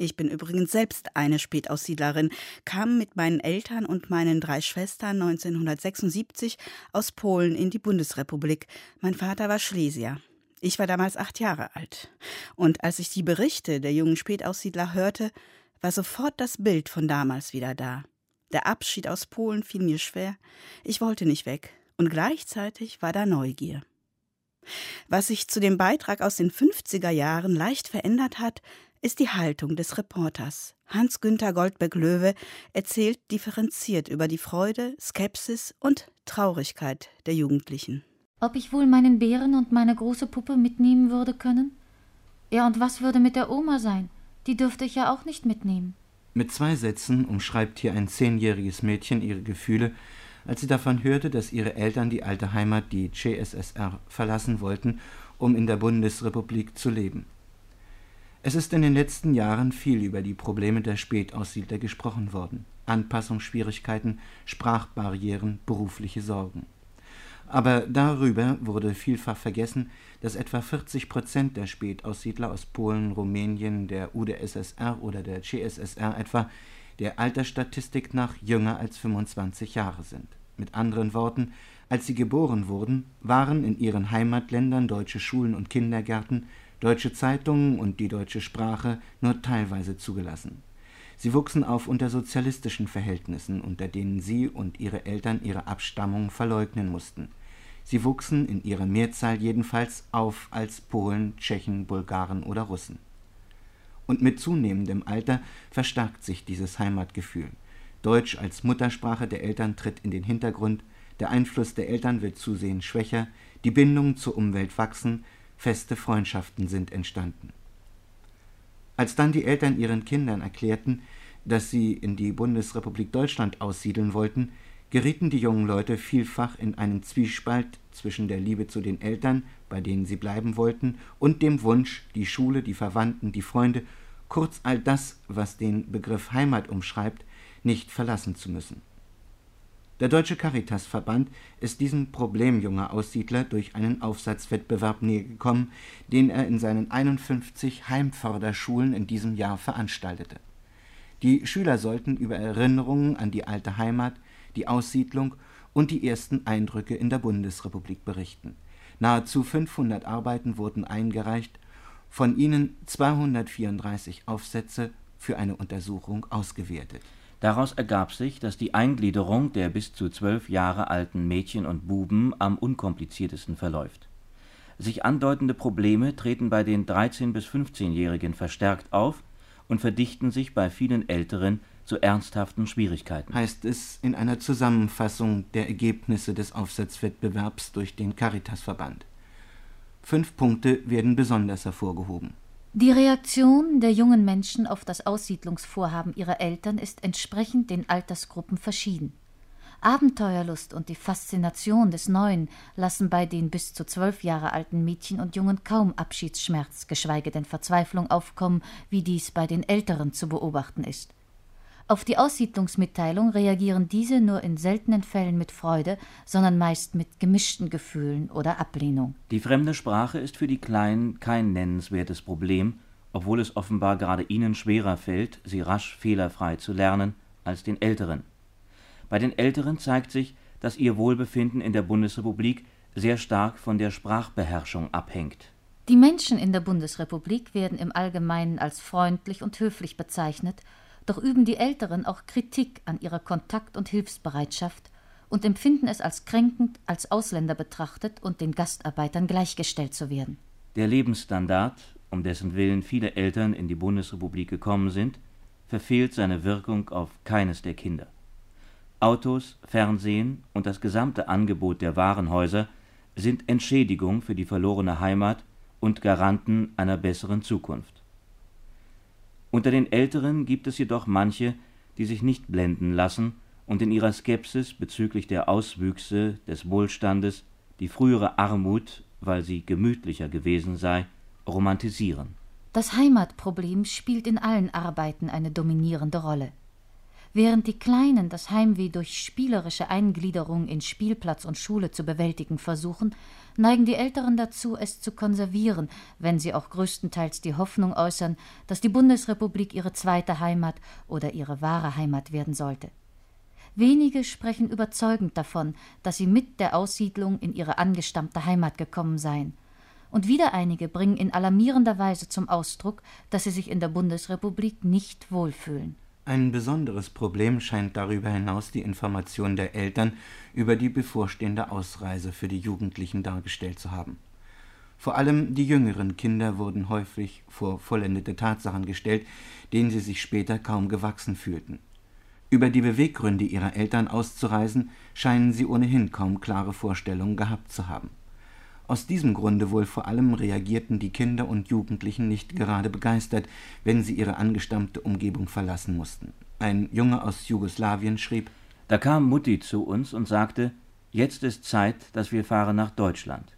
Speaker 2: Ich bin übrigens selbst eine Spätaussiedlerin, kam mit meinen Eltern und meinen drei Schwestern 1976 aus Polen in die Bundesrepublik. Mein Vater war Schlesier. Ich war damals acht Jahre alt. Und als ich die Berichte der jungen Spätaussiedler hörte, war sofort das Bild von damals wieder da. Der Abschied aus Polen fiel mir schwer. Ich wollte nicht weg. Und gleichzeitig war da Neugier. Was sich zu dem Beitrag aus den 50er Jahren leicht verändert hat, ist die Haltung des Reporters. Hans-Günther Goldberg-Löwe erzählt differenziert über die Freude, Skepsis und Traurigkeit der Jugendlichen.
Speaker 5: Ob ich wohl meinen Bären und meine große Puppe mitnehmen würde können? Ja, und was würde mit der Oma sein? Die dürfte ich ja auch nicht mitnehmen.
Speaker 3: Mit zwei Sätzen umschreibt hier ein zehnjähriges Mädchen ihre Gefühle, als sie davon hörte, dass ihre Eltern die alte Heimat, die CSSR, verlassen wollten, um in der Bundesrepublik zu leben. Es ist in den letzten Jahren viel über die Probleme der Spätaussiedler gesprochen worden. Anpassungsschwierigkeiten, Sprachbarrieren, berufliche Sorgen. Aber darüber wurde vielfach vergessen, dass etwa 40 Prozent der Spätaussiedler aus Polen, Rumänien, der UdSSR oder der CSSR etwa der Altersstatistik nach jünger als 25 Jahre sind. Mit anderen Worten, Als sie geboren wurden, waren in ihren Heimatländern deutsche Schulen und Kindergärten, deutsche Zeitungen und die deutsche Sprache nur teilweise zugelassen. Sie wuchsen auf unter sozialistischen Verhältnissen, unter denen sie und ihre Eltern ihre Abstammung verleugnen mussten. Sie wuchsen in ihrer Mehrzahl jedenfalls auf als Polen, Tschechen, Bulgaren oder Russen. Und mit zunehmendem Alter verstärkt sich dieses Heimatgefühl. Deutsch als Muttersprache der Eltern tritt in den Hintergrund, der Einfluss der Eltern wird zusehends schwächer, die Bindungen zur Umwelt wachsen, feste Freundschaften sind entstanden. Als dann die Eltern ihren Kindern erklärten, dass sie in die Bundesrepublik Deutschland aussiedeln wollten, gerieten die jungen Leute vielfach in einen Zwiespalt zwischen der Liebe zu den Eltern, bei denen sie bleiben wollten, und dem Wunsch, die Schule, die Verwandten, die Freunde, kurz all das, was den Begriff Heimat umschreibt, nicht verlassen zu müssen. Der Deutsche Caritasverband ist diesem Problem junger Aussiedler durch einen Aufsatzwettbewerb nähergekommen, den er in seinen 51 Heimförderschulen in diesem Jahr veranstaltete. Die Schüler sollten über Erinnerungen an die alte Heimat, die Aussiedlung und die ersten Eindrücke in der Bundesrepublik berichten. Nahezu 500 Arbeiten wurden eingereicht, von ihnen 234 Aufsätze für eine Untersuchung ausgewertet
Speaker 19: Daraus ergab sich, dass die Eingliederung der bis zu zwölf Jahre alten Mädchen und Buben am unkompliziertesten verläuft. Sich andeutende Probleme treten bei den 13 bis 15-Jährigen verstärkt auf und verdichten sich bei vielen Älteren zu ernsthaften Schwierigkeiten.
Speaker 3: Heißt es in einer Zusammenfassung der Ergebnisse des Aufsatzwettbewerbs durch den Caritasverband. Fünf Punkte werden besonders hervorgehoben
Speaker 5: die Reaktion der jungen Menschen auf das Aussiedlungsvorhaben ihrer Eltern ist entsprechend den Altersgruppen verschieden. Abenteuerlust und die Faszination des Neuen lassen bei den bis zu zwölf Jahre alten Mädchen und Jungen kaum Abschiedsschmerz, geschweige denn Verzweiflung aufkommen, wie dies bei den Älteren zu beobachten ist. Auf die Aussiedlungsmitteilung reagieren diese nur in seltenen Fällen mit Freude, sondern meist mit gemischten Gefühlen oder Ablehnung.
Speaker 19: Die fremde Sprache ist für die Kleinen kein nennenswertes Problem, obwohl es offenbar gerade ihnen schwerer fällt, sie rasch fehlerfrei zu lernen, als den Älteren. Bei den Älteren zeigt sich, dass ihr Wohlbefinden in der Bundesrepublik sehr stark von der Sprachbeherrschung abhängt.
Speaker 5: Die Menschen in der Bundesrepublik werden im Allgemeinen als freundlich und höflich bezeichnet doch üben die Älteren auch Kritik an ihrer Kontakt- und Hilfsbereitschaft und empfinden es als kränkend, als Ausländer betrachtet und den Gastarbeitern gleichgestellt zu werden.
Speaker 19: Der Lebensstandard, um dessen Willen viele Eltern in die Bundesrepublik gekommen sind, verfehlt seine Wirkung auf keines der Kinder. Autos, Fernsehen und das gesamte Angebot der Warenhäuser sind Entschädigung für die verlorene Heimat und Garanten einer besseren Zukunft. Unter den Älteren gibt es jedoch manche, die sich nicht blenden lassen und in ihrer Skepsis bezüglich der Auswüchse des Wohlstandes die frühere Armut, weil sie gemütlicher gewesen sei, romantisieren.
Speaker 5: Das Heimatproblem spielt in allen Arbeiten eine dominierende Rolle. Während die Kleinen das Heimweh durch spielerische Eingliederung in Spielplatz und Schule zu bewältigen versuchen, neigen die Älteren dazu, es zu konservieren, wenn sie auch größtenteils die Hoffnung äußern, dass die Bundesrepublik ihre zweite Heimat oder ihre wahre Heimat werden sollte. Wenige sprechen überzeugend davon, dass sie mit der Aussiedlung in ihre angestammte Heimat gekommen seien. Und wieder einige bringen in alarmierender Weise zum Ausdruck, dass sie sich in der Bundesrepublik nicht wohlfühlen.
Speaker 3: Ein besonderes Problem scheint darüber hinaus die Information der Eltern über die bevorstehende Ausreise für die Jugendlichen dargestellt zu haben. Vor allem die jüngeren Kinder wurden häufig vor vollendete Tatsachen gestellt, denen sie sich später kaum gewachsen fühlten. Über die Beweggründe ihrer Eltern auszureisen, scheinen sie ohnehin kaum klare Vorstellungen gehabt zu haben aus diesem Grunde wohl vor allem reagierten die Kinder und Jugendlichen nicht gerade begeistert, wenn sie ihre angestammte Umgebung verlassen mussten. Ein Junge aus Jugoslawien schrieb:
Speaker 19: Da kam Mutti zu uns und sagte: Jetzt ist Zeit, dass wir fahren nach Deutschland.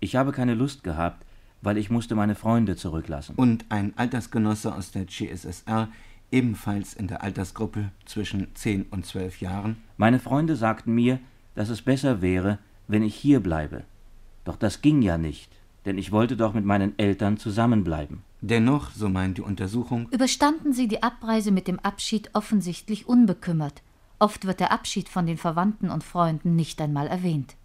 Speaker 19: Ich habe keine Lust gehabt, weil ich musste meine Freunde zurücklassen.
Speaker 3: Und ein Altersgenosse aus der CSSR, ebenfalls in der Altersgruppe zwischen zehn und zwölf Jahren.
Speaker 19: Meine Freunde sagten mir, dass es besser wäre, wenn ich hier bleibe. Doch das ging ja nicht, denn ich wollte doch mit meinen Eltern zusammenbleiben.
Speaker 3: Dennoch, so meint die Untersuchung,
Speaker 5: überstanden sie die Abreise mit dem Abschied offensichtlich unbekümmert, Oft wird der Abschied von den Verwandten und Freunden nicht einmal erwähnt.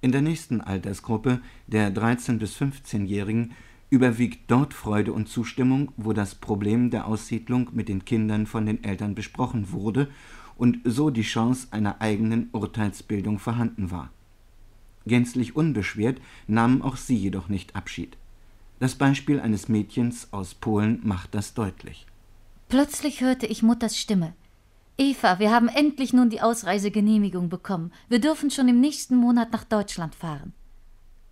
Speaker 3: In der nächsten Altersgruppe, der 13- bis 15-Jährigen, überwiegt dort Freude und Zustimmung, wo das Problem der Aussiedlung mit den Kindern von den Eltern besprochen wurde und so die Chance einer eigenen Urteilsbildung vorhanden war. Gänzlich unbeschwert nahmen auch sie jedoch nicht Abschied. Das Beispiel eines Mädchens aus Polen macht das deutlich.
Speaker 5: Plötzlich hörte ich Mutters Stimme. Eva, wir haben endlich nun die Ausreisegenehmigung bekommen. Wir dürfen schon im nächsten Monat nach Deutschland fahren.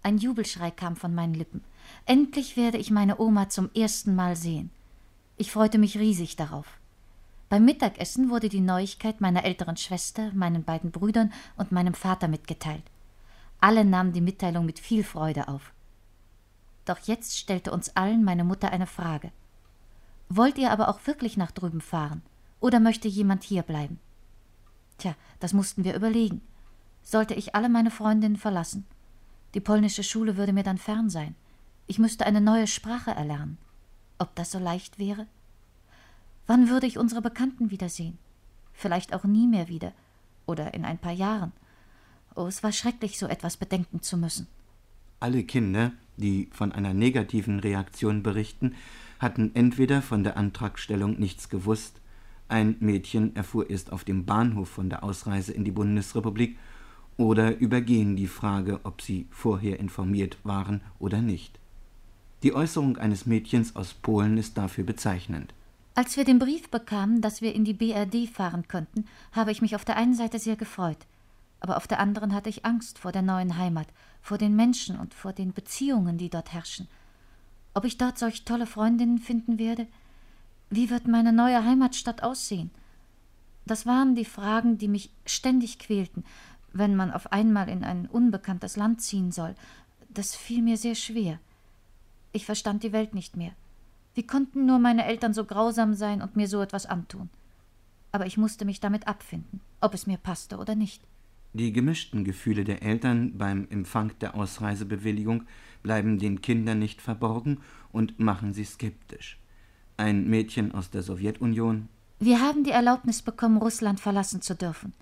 Speaker 5: Ein Jubelschrei kam von meinen Lippen. Endlich werde ich meine Oma zum ersten Mal sehen. Ich freute mich riesig darauf. Beim Mittagessen wurde die Neuigkeit meiner älteren Schwester, meinen beiden Brüdern und meinem Vater mitgeteilt. Alle nahmen die Mitteilung mit viel Freude auf. Doch jetzt stellte uns allen meine Mutter eine Frage. Wollt ihr aber auch wirklich nach drüben fahren? Oder möchte jemand hier bleiben? Tja, das mussten wir überlegen. Sollte ich alle meine Freundinnen verlassen? Die polnische Schule würde mir dann fern sein. Ich müsste eine neue Sprache erlernen. Ob das so leicht wäre? Wann würde ich unsere Bekannten wiedersehen? Vielleicht auch nie mehr wieder. Oder in ein paar Jahren. Oh, es war schrecklich, so etwas bedenken zu müssen.
Speaker 3: Alle Kinder, die von einer negativen Reaktion berichten, hatten entweder von der Antragstellung nichts gewusst, ein Mädchen erfuhr erst auf dem Bahnhof von der Ausreise in die Bundesrepublik, oder übergehen die Frage, ob sie vorher informiert waren oder nicht. Die Äußerung eines Mädchens aus Polen ist dafür bezeichnend.
Speaker 5: Als wir den Brief bekamen, dass wir in die BRD fahren könnten, habe ich mich auf der einen Seite sehr gefreut, aber auf der anderen hatte ich Angst vor der neuen Heimat, vor den Menschen und vor den Beziehungen, die dort herrschen. Ob ich dort solch tolle Freundinnen finden werde? Wie wird meine neue Heimatstadt aussehen? Das waren die Fragen, die mich ständig quälten, wenn man auf einmal in ein unbekanntes Land ziehen soll. Das fiel mir sehr schwer. Ich verstand die Welt nicht mehr. Wie konnten nur meine Eltern so grausam sein und mir so etwas antun? Aber ich musste mich damit abfinden, ob es mir passte oder nicht.
Speaker 3: Die gemischten Gefühle der Eltern beim Empfang der Ausreisebewilligung bleiben den Kindern nicht verborgen und machen sie skeptisch. Ein Mädchen aus der Sowjetunion.
Speaker 5: Wir haben die Erlaubnis bekommen, Russland verlassen zu dürfen.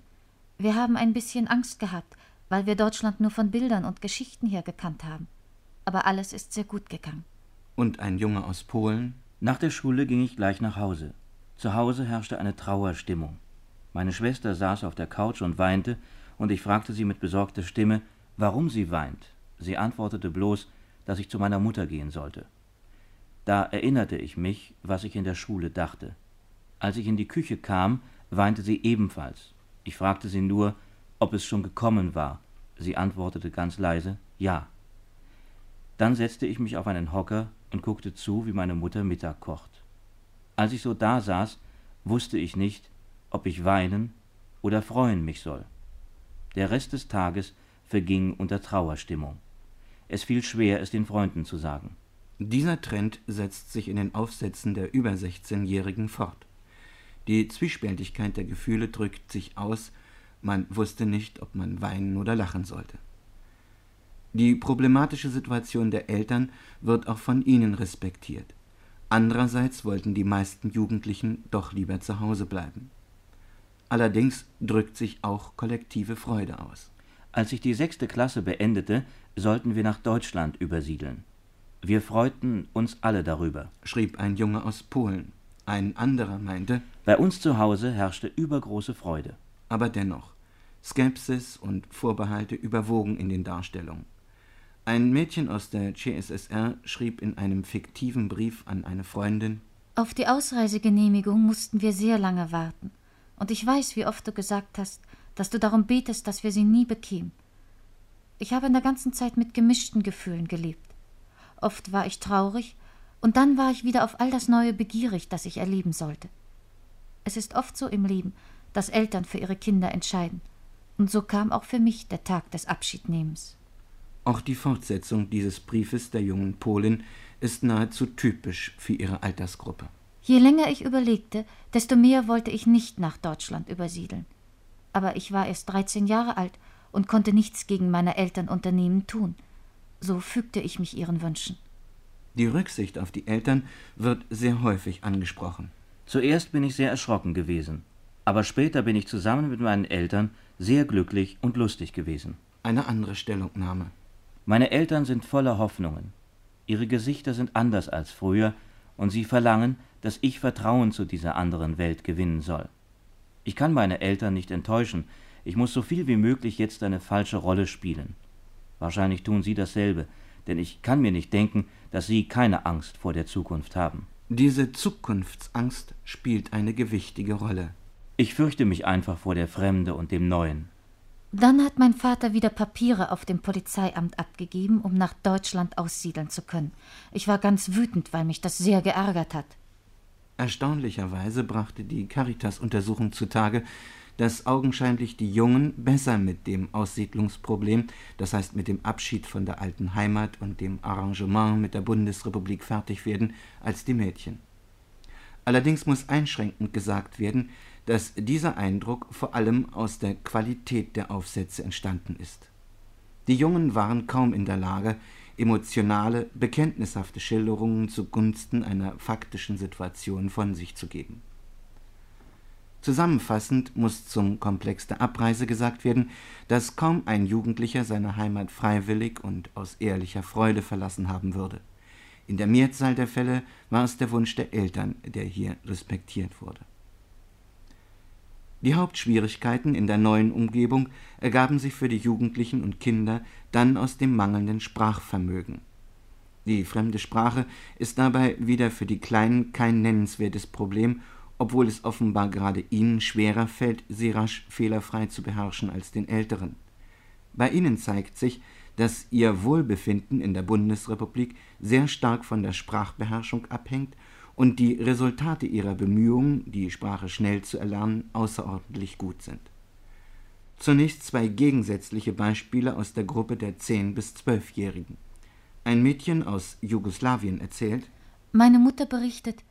Speaker 5: Wir haben ein bisschen Angst gehabt, weil wir Deutschland nur von Bildern und Geschichten her gekannt haben. Aber alles ist sehr gut gegangen.
Speaker 3: Und ein Junge aus Polen?
Speaker 19: Nach der Schule ging ich gleich nach Hause. Zu Hause herrschte eine Trauerstimmung. Meine Schwester saß auf der Couch und weinte, und ich fragte sie mit besorgter Stimme, warum sie weint. Sie antwortete bloß, dass ich zu meiner Mutter gehen sollte. Da erinnerte ich mich, was ich in der Schule dachte. Als ich in die Küche kam, weinte sie ebenfalls. Ich fragte sie nur, ob es schon gekommen war. Sie antwortete ganz leise Ja. Dann setzte ich mich auf einen Hocker und guckte zu, wie meine Mutter Mittag kocht. Als ich so dasaß, wusste ich nicht, ob ich weinen oder freuen mich soll. Der Rest des Tages verging unter Trauerstimmung. Es fiel schwer, es den Freunden zu sagen.
Speaker 3: Dieser Trend setzt sich in den Aufsätzen der über 16-Jährigen fort. Die Zwiespältigkeit der Gefühle drückt sich aus, man wusste nicht, ob man weinen oder lachen sollte. Die problematische Situation der Eltern wird auch von ihnen respektiert. Andererseits wollten die meisten Jugendlichen doch lieber zu Hause bleiben. Allerdings drückt sich auch kollektive Freude aus.
Speaker 19: Als ich die sechste Klasse beendete, sollten wir nach Deutschland übersiedeln. Wir freuten uns alle darüber,
Speaker 3: schrieb ein Junge aus Polen. Ein anderer meinte,
Speaker 19: bei uns zu Hause herrschte übergroße Freude.
Speaker 3: Aber dennoch, Skepsis und Vorbehalte überwogen in den Darstellungen. Ein Mädchen aus der CSSR schrieb in einem fiktiven Brief an eine Freundin
Speaker 5: Auf die Ausreisegenehmigung mussten wir sehr lange warten. Und ich weiß, wie oft du gesagt hast, dass du darum betest, dass wir sie nie bekämen. Ich habe in der ganzen Zeit mit gemischten Gefühlen gelebt. Oft war ich traurig, und dann war ich wieder auf all das Neue begierig, das ich erleben sollte. Es ist oft so im Leben, dass Eltern für ihre Kinder entscheiden. Und so kam auch für mich der Tag des Abschiednehmens.
Speaker 3: Auch die Fortsetzung dieses Briefes der jungen Polin ist nahezu typisch für ihre Altersgruppe.
Speaker 5: Je länger ich überlegte, desto mehr wollte ich nicht nach Deutschland übersiedeln. Aber ich war erst 13 Jahre alt und konnte nichts gegen meine Eltern unternehmen tun. So fügte ich mich ihren Wünschen.
Speaker 3: Die Rücksicht auf die Eltern wird sehr häufig angesprochen.
Speaker 19: Zuerst bin ich sehr erschrocken gewesen. Aber später bin ich zusammen mit meinen Eltern sehr glücklich und lustig gewesen.
Speaker 3: Eine andere Stellungnahme.
Speaker 19: Meine Eltern sind voller Hoffnungen. Ihre Gesichter sind anders als früher, und sie verlangen, dass ich Vertrauen zu dieser anderen Welt gewinnen soll. Ich kann meine Eltern nicht enttäuschen, ich muss so viel wie möglich jetzt eine falsche Rolle spielen. Wahrscheinlich tun Sie dasselbe, denn ich kann mir nicht denken, dass Sie keine Angst vor der Zukunft haben.
Speaker 3: Diese Zukunftsangst spielt eine gewichtige Rolle.
Speaker 19: Ich fürchte mich einfach vor der Fremde und dem Neuen.
Speaker 5: Dann hat mein Vater wieder Papiere auf dem Polizeiamt abgegeben, um nach Deutschland aussiedeln zu können. Ich war ganz wütend, weil mich das sehr geärgert hat.
Speaker 3: Erstaunlicherweise brachte die Caritas-Untersuchung zutage, dass augenscheinlich die Jungen besser mit dem Aussiedlungsproblem, das heißt mit dem Abschied von der alten Heimat und dem Arrangement mit der Bundesrepublik fertig werden, als die Mädchen. Allerdings muss einschränkend gesagt werden, dass dieser Eindruck vor allem aus der Qualität der Aufsätze entstanden ist. Die Jungen waren kaum in der Lage, emotionale, bekenntnishafte Schilderungen zugunsten einer faktischen Situation von sich zu geben. Zusammenfassend muss zum Komplex der Abreise gesagt werden, dass kaum ein Jugendlicher seine Heimat freiwillig und aus ehrlicher Freude verlassen haben würde. In der Mehrzahl der Fälle war es der Wunsch der Eltern, der hier respektiert wurde. Die Hauptschwierigkeiten in der neuen Umgebung ergaben sich für die Jugendlichen und Kinder dann aus dem mangelnden Sprachvermögen. Die fremde Sprache ist dabei wieder für die Kleinen kein nennenswertes Problem, obwohl es offenbar gerade ihnen schwerer fällt, sie rasch fehlerfrei zu beherrschen als den Älteren. Bei ihnen zeigt sich, dass ihr Wohlbefinden in der Bundesrepublik sehr stark von der Sprachbeherrschung abhängt und die Resultate ihrer Bemühungen, die Sprache schnell zu erlernen, außerordentlich gut sind. Zunächst zwei gegensätzliche Beispiele aus der Gruppe der 10- bis 12-Jährigen. Ein Mädchen aus Jugoslawien erzählt:
Speaker 5: Meine Mutter berichtet,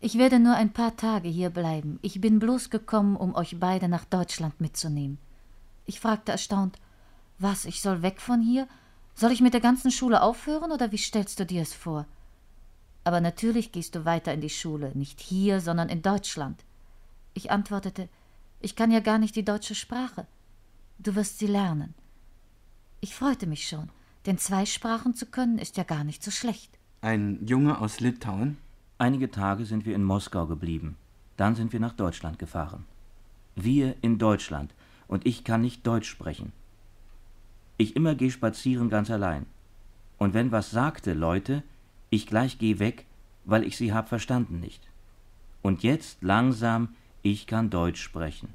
Speaker 5: ich werde nur ein paar Tage hier bleiben. Ich bin bloß gekommen, um euch beide nach Deutschland mitzunehmen. Ich fragte erstaunt: Was, ich soll weg von hier? Soll ich mit der ganzen Schule aufhören oder wie stellst du dir es vor? Aber natürlich gehst du weiter in die Schule, nicht hier, sondern in Deutschland. Ich antwortete, ich kann ja gar nicht die deutsche Sprache. Du wirst sie lernen. Ich freute mich schon, denn zwei Sprachen zu können ist ja gar nicht so schlecht.
Speaker 3: Ein Junge aus Litauen?
Speaker 19: Einige Tage sind wir in Moskau geblieben. Dann sind wir nach Deutschland gefahren. Wir in Deutschland und ich kann nicht Deutsch sprechen. Ich immer geh spazieren ganz allein. Und wenn was sagte, Leute, ich gleich geh weg, weil ich sie hab verstanden nicht. Und jetzt langsam, ich kann Deutsch sprechen.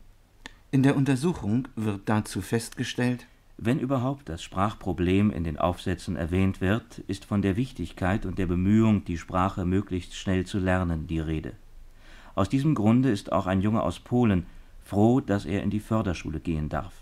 Speaker 3: In der Untersuchung wird dazu festgestellt,
Speaker 19: wenn überhaupt das Sprachproblem in den Aufsätzen erwähnt wird, ist von der Wichtigkeit und der Bemühung, die Sprache möglichst schnell zu lernen, die Rede. Aus diesem Grunde ist auch ein Junge aus Polen froh, dass er in die Förderschule gehen darf.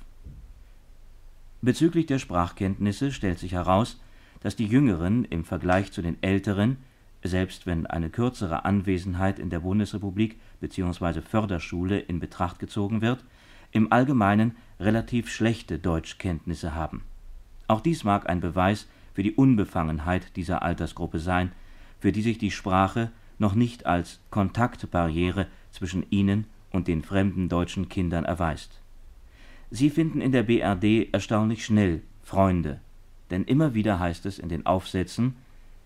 Speaker 19: Bezüglich der Sprachkenntnisse stellt sich heraus, dass die Jüngeren im Vergleich zu den Älteren, selbst wenn eine kürzere Anwesenheit in der Bundesrepublik bzw. Förderschule in Betracht gezogen wird, im Allgemeinen relativ schlechte Deutschkenntnisse haben. Auch dies mag ein Beweis für die Unbefangenheit dieser Altersgruppe sein, für die sich die Sprache noch nicht als Kontaktbarriere zwischen ihnen und den fremden deutschen Kindern erweist. Sie finden in der BRD erstaunlich schnell Freunde, denn immer wieder heißt es in den Aufsätzen,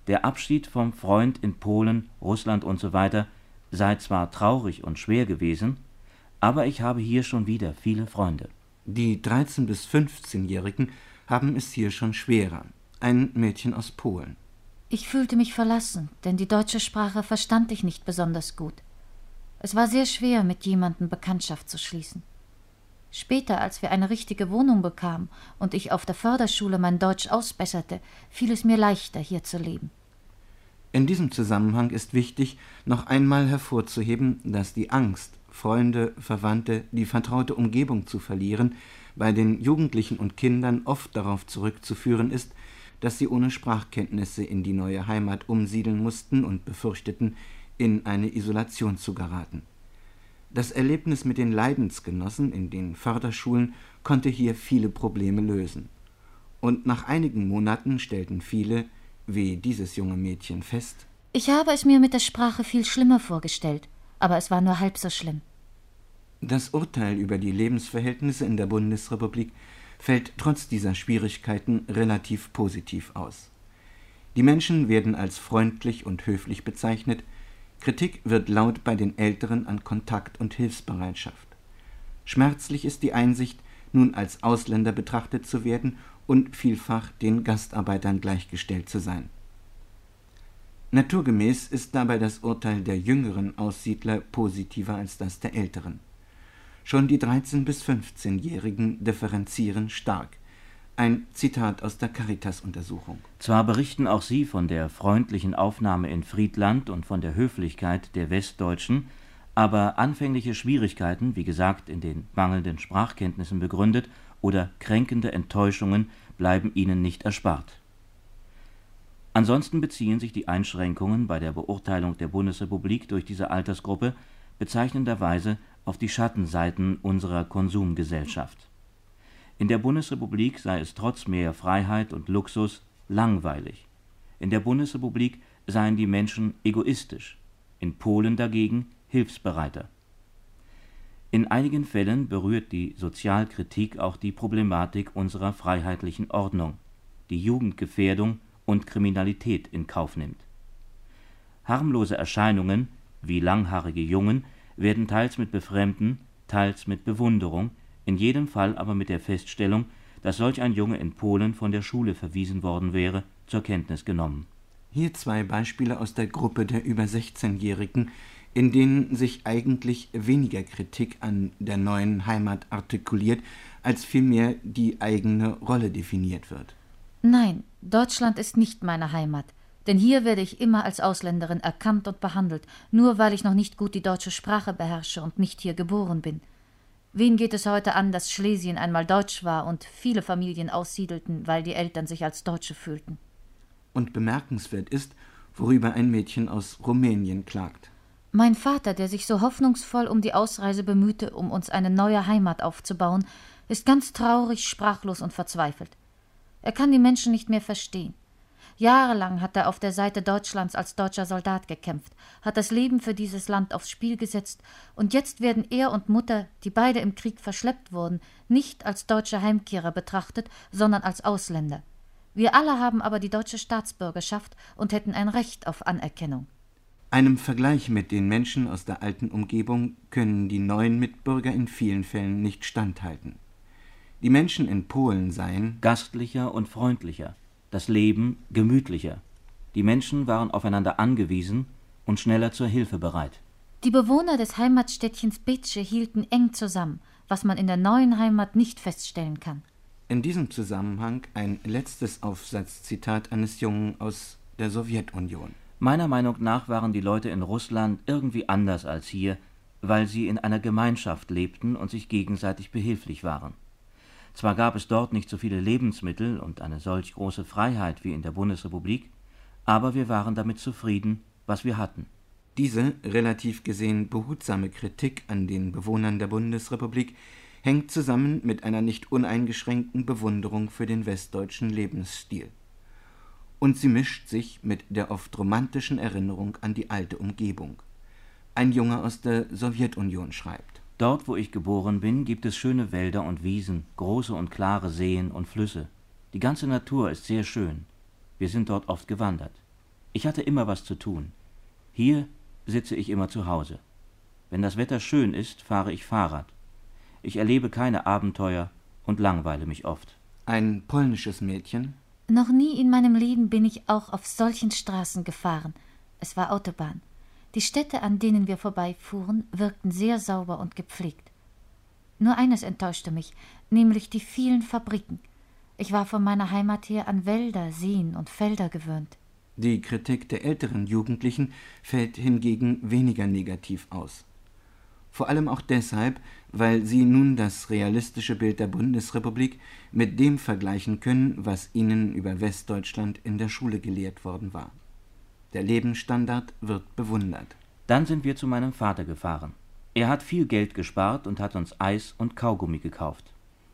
Speaker 19: der Abschied vom Freund in Polen, Russland usw. So sei zwar traurig und schwer gewesen, aber ich habe hier schon wieder viele Freunde.
Speaker 3: Die 13- bis 15-Jährigen haben es hier schon schwerer. Ein Mädchen aus Polen.
Speaker 5: Ich fühlte mich verlassen, denn die deutsche Sprache verstand ich nicht besonders gut. Es war sehr schwer, mit jemandem Bekanntschaft zu schließen. Später, als wir eine richtige Wohnung bekamen und ich auf der Förderschule mein Deutsch ausbesserte, fiel es mir leichter, hier zu leben.
Speaker 3: In diesem Zusammenhang ist wichtig, noch einmal hervorzuheben, dass die Angst, Freunde, Verwandte, die vertraute Umgebung zu verlieren, bei den Jugendlichen und Kindern oft darauf zurückzuführen ist, dass sie ohne Sprachkenntnisse in die neue Heimat umsiedeln mussten und befürchteten, in eine Isolation zu geraten. Das Erlebnis mit den Leidensgenossen in den Förderschulen konnte hier viele Probleme lösen. Und nach einigen Monaten stellten viele, wie dieses junge Mädchen, fest:
Speaker 5: Ich habe es mir mit der Sprache viel schlimmer vorgestellt, aber es war nur halb so schlimm.
Speaker 3: Das Urteil über die Lebensverhältnisse in der Bundesrepublik fällt trotz dieser Schwierigkeiten relativ positiv aus. Die Menschen werden als freundlich und höflich bezeichnet, Kritik wird laut bei den Älteren an Kontakt und Hilfsbereitschaft. Schmerzlich ist die Einsicht, nun als Ausländer betrachtet zu werden und vielfach den Gastarbeitern gleichgestellt zu sein. Naturgemäß ist dabei das Urteil der jüngeren Aussiedler positiver als das der älteren. Schon die 13- bis 15-Jährigen differenzieren stark. Ein Zitat aus der Caritas-Untersuchung.
Speaker 19: Zwar berichten auch sie von der freundlichen Aufnahme in Friedland und von der Höflichkeit der Westdeutschen, aber anfängliche Schwierigkeiten, wie gesagt in den mangelnden Sprachkenntnissen begründet, oder kränkende Enttäuschungen bleiben ihnen nicht erspart. Ansonsten beziehen sich die Einschränkungen bei der Beurteilung der Bundesrepublik durch diese Altersgruppe bezeichnenderweise auf die Schattenseiten unserer Konsumgesellschaft. In der Bundesrepublik sei es trotz mehr Freiheit und Luxus langweilig. In der Bundesrepublik seien die Menschen egoistisch, in Polen dagegen hilfsbereiter. In einigen Fällen berührt die Sozialkritik auch die Problematik unserer freiheitlichen Ordnung, die Jugendgefährdung und Kriminalität in Kauf nimmt. Harmlose Erscheinungen wie langhaarige Jungen werden teils mit Befremden, teils mit Bewunderung, in jedem Fall aber mit der Feststellung, dass solch ein Junge in Polen von der Schule verwiesen worden wäre, zur Kenntnis genommen.
Speaker 3: Hier zwei Beispiele aus der Gruppe der über 16-Jährigen, in denen sich eigentlich weniger Kritik an der neuen Heimat artikuliert, als vielmehr die eigene Rolle definiert wird.
Speaker 5: Nein, Deutschland ist nicht meine Heimat. Denn hier werde ich immer als Ausländerin erkannt und behandelt, nur weil ich noch nicht gut die deutsche Sprache beherrsche und nicht hier geboren bin. Wen geht es heute an, dass Schlesien einmal deutsch war und viele Familien aussiedelten, weil die Eltern sich als Deutsche fühlten?
Speaker 3: Und bemerkenswert ist, worüber ein Mädchen aus Rumänien klagt.
Speaker 5: Mein Vater, der sich so hoffnungsvoll um die Ausreise bemühte, um uns eine neue Heimat aufzubauen, ist ganz traurig, sprachlos und verzweifelt. Er kann die Menschen nicht mehr verstehen. Jahrelang hat er auf der Seite Deutschlands als deutscher Soldat gekämpft, hat das Leben für dieses Land aufs Spiel gesetzt, und jetzt werden er und Mutter, die beide im Krieg verschleppt wurden, nicht als deutsche Heimkehrer betrachtet, sondern als Ausländer. Wir alle haben aber die deutsche Staatsbürgerschaft und hätten ein Recht auf Anerkennung.
Speaker 3: Einem Vergleich mit den Menschen aus der alten Umgebung können die neuen Mitbürger in vielen Fällen nicht standhalten. Die Menschen in Polen seien
Speaker 19: gastlicher und freundlicher, das Leben gemütlicher. Die Menschen waren aufeinander angewiesen und schneller zur Hilfe bereit.
Speaker 5: Die Bewohner des Heimatstädtchens Betsche hielten eng zusammen, was man in der neuen Heimat nicht feststellen kann.
Speaker 3: In diesem Zusammenhang ein letztes Aufsatzzitat eines Jungen aus der Sowjetunion.
Speaker 19: Meiner Meinung nach waren die Leute in Russland irgendwie anders als hier, weil sie in einer Gemeinschaft lebten und sich gegenseitig behilflich waren. Zwar gab es dort nicht so viele Lebensmittel und eine solch große Freiheit wie in der Bundesrepublik, aber wir waren damit zufrieden, was wir hatten.
Speaker 3: Diese relativ gesehen behutsame Kritik an den Bewohnern der Bundesrepublik hängt zusammen mit einer nicht uneingeschränkten Bewunderung für den westdeutschen Lebensstil. Und sie mischt sich mit der oft romantischen Erinnerung an die alte Umgebung. Ein Junge aus der Sowjetunion schreibt
Speaker 19: Dort, wo ich geboren bin, gibt es schöne Wälder und Wiesen, große und klare Seen und Flüsse. Die ganze Natur ist sehr schön. Wir sind dort oft gewandert. Ich hatte immer was zu tun. Hier sitze ich immer zu Hause. Wenn das Wetter schön ist, fahre ich Fahrrad. Ich erlebe keine Abenteuer und langweile mich oft.
Speaker 3: Ein polnisches Mädchen?
Speaker 5: Noch nie in meinem Leben bin ich auch auf solchen Straßen gefahren. Es war Autobahn. Die Städte, an denen wir vorbeifuhren, wirkten sehr sauber und gepflegt. Nur eines enttäuschte mich, nämlich die vielen Fabriken. Ich war von meiner Heimat her an Wälder, Seen und Felder gewöhnt.
Speaker 3: Die Kritik der älteren Jugendlichen fällt hingegen weniger negativ aus. Vor allem auch deshalb, weil sie nun das realistische Bild der Bundesrepublik mit dem vergleichen können, was ihnen über Westdeutschland in der Schule gelehrt worden war. Der Lebensstandard wird bewundert.
Speaker 19: Dann sind wir zu meinem Vater gefahren. Er hat viel Geld gespart und hat uns Eis und Kaugummi gekauft.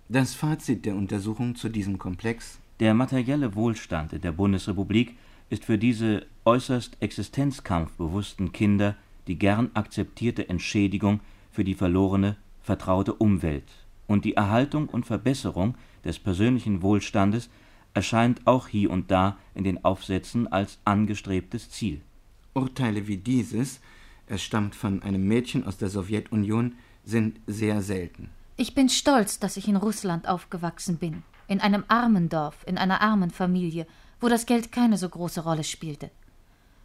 Speaker 3: Das Fazit der Untersuchung zu diesem Komplex
Speaker 19: Der materielle Wohlstand der Bundesrepublik ist für diese äußerst existenzkampfbewussten Kinder die gern akzeptierte Entschädigung für die verlorene vertraute Umwelt und die Erhaltung und Verbesserung des persönlichen Wohlstandes erscheint auch hier und da in den Aufsätzen als angestrebtes Ziel.
Speaker 3: Urteile wie dieses, es stammt von einem Mädchen aus der Sowjetunion, sind sehr selten.
Speaker 5: Ich bin stolz, dass ich in Russland aufgewachsen bin, in einem armen Dorf, in einer armen Familie, wo das Geld keine so große Rolle spielte.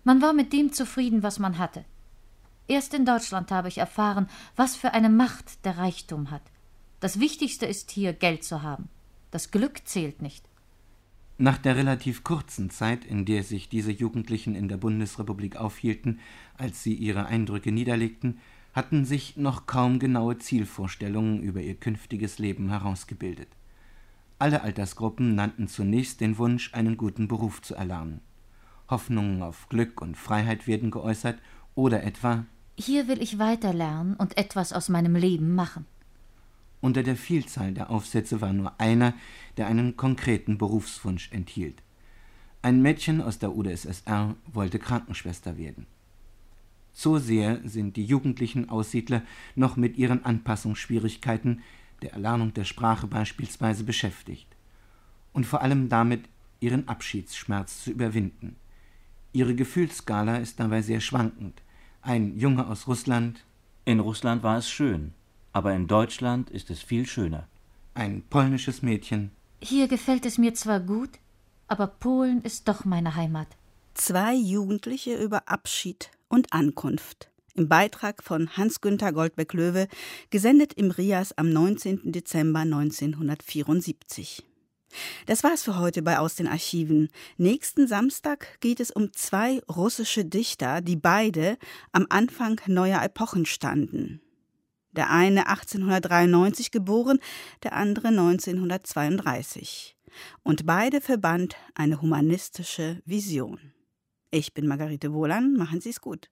Speaker 5: Man war mit dem zufrieden, was man hatte. Erst in Deutschland habe ich erfahren, was für eine Macht der Reichtum hat. Das Wichtigste ist hier, Geld zu haben. Das Glück zählt nicht.
Speaker 3: Nach der relativ kurzen Zeit, in der sich diese Jugendlichen in der Bundesrepublik aufhielten, als sie ihre Eindrücke niederlegten, hatten sich noch kaum genaue Zielvorstellungen über ihr künftiges Leben herausgebildet. Alle Altersgruppen nannten zunächst den Wunsch, einen guten Beruf zu erlernen. Hoffnungen auf Glück und Freiheit werden geäußert oder etwa
Speaker 5: Hier will ich weiter lernen und etwas aus meinem Leben machen.
Speaker 3: Unter der Vielzahl der Aufsätze war nur einer, der einen konkreten Berufswunsch enthielt. Ein Mädchen aus der UdSSR wollte Krankenschwester werden. So sehr sind die jugendlichen Aussiedler noch mit ihren Anpassungsschwierigkeiten, der Erlernung der Sprache beispielsweise, beschäftigt. Und vor allem damit, ihren Abschiedsschmerz zu überwinden. Ihre Gefühlsskala ist dabei sehr schwankend. Ein Junge aus Russland.
Speaker 19: In Russland war es schön, aber in Deutschland ist es viel schöner.
Speaker 3: Ein polnisches Mädchen.
Speaker 5: Hier gefällt es mir zwar gut, aber Polen ist doch meine Heimat.
Speaker 2: Zwei Jugendliche über Abschied und Ankunft. Im Beitrag von Hans-Günther Goldbeck-Löwe, gesendet im Rias am 19. Dezember 1974. Das war's für heute bei Aus den Archiven. Nächsten Samstag geht es um zwei russische Dichter, die beide am Anfang neuer Epochen standen. Der eine 1893 geboren, der andere 1932. Und beide verband eine humanistische Vision. Ich bin Margarete Wohlan, machen Sie es gut.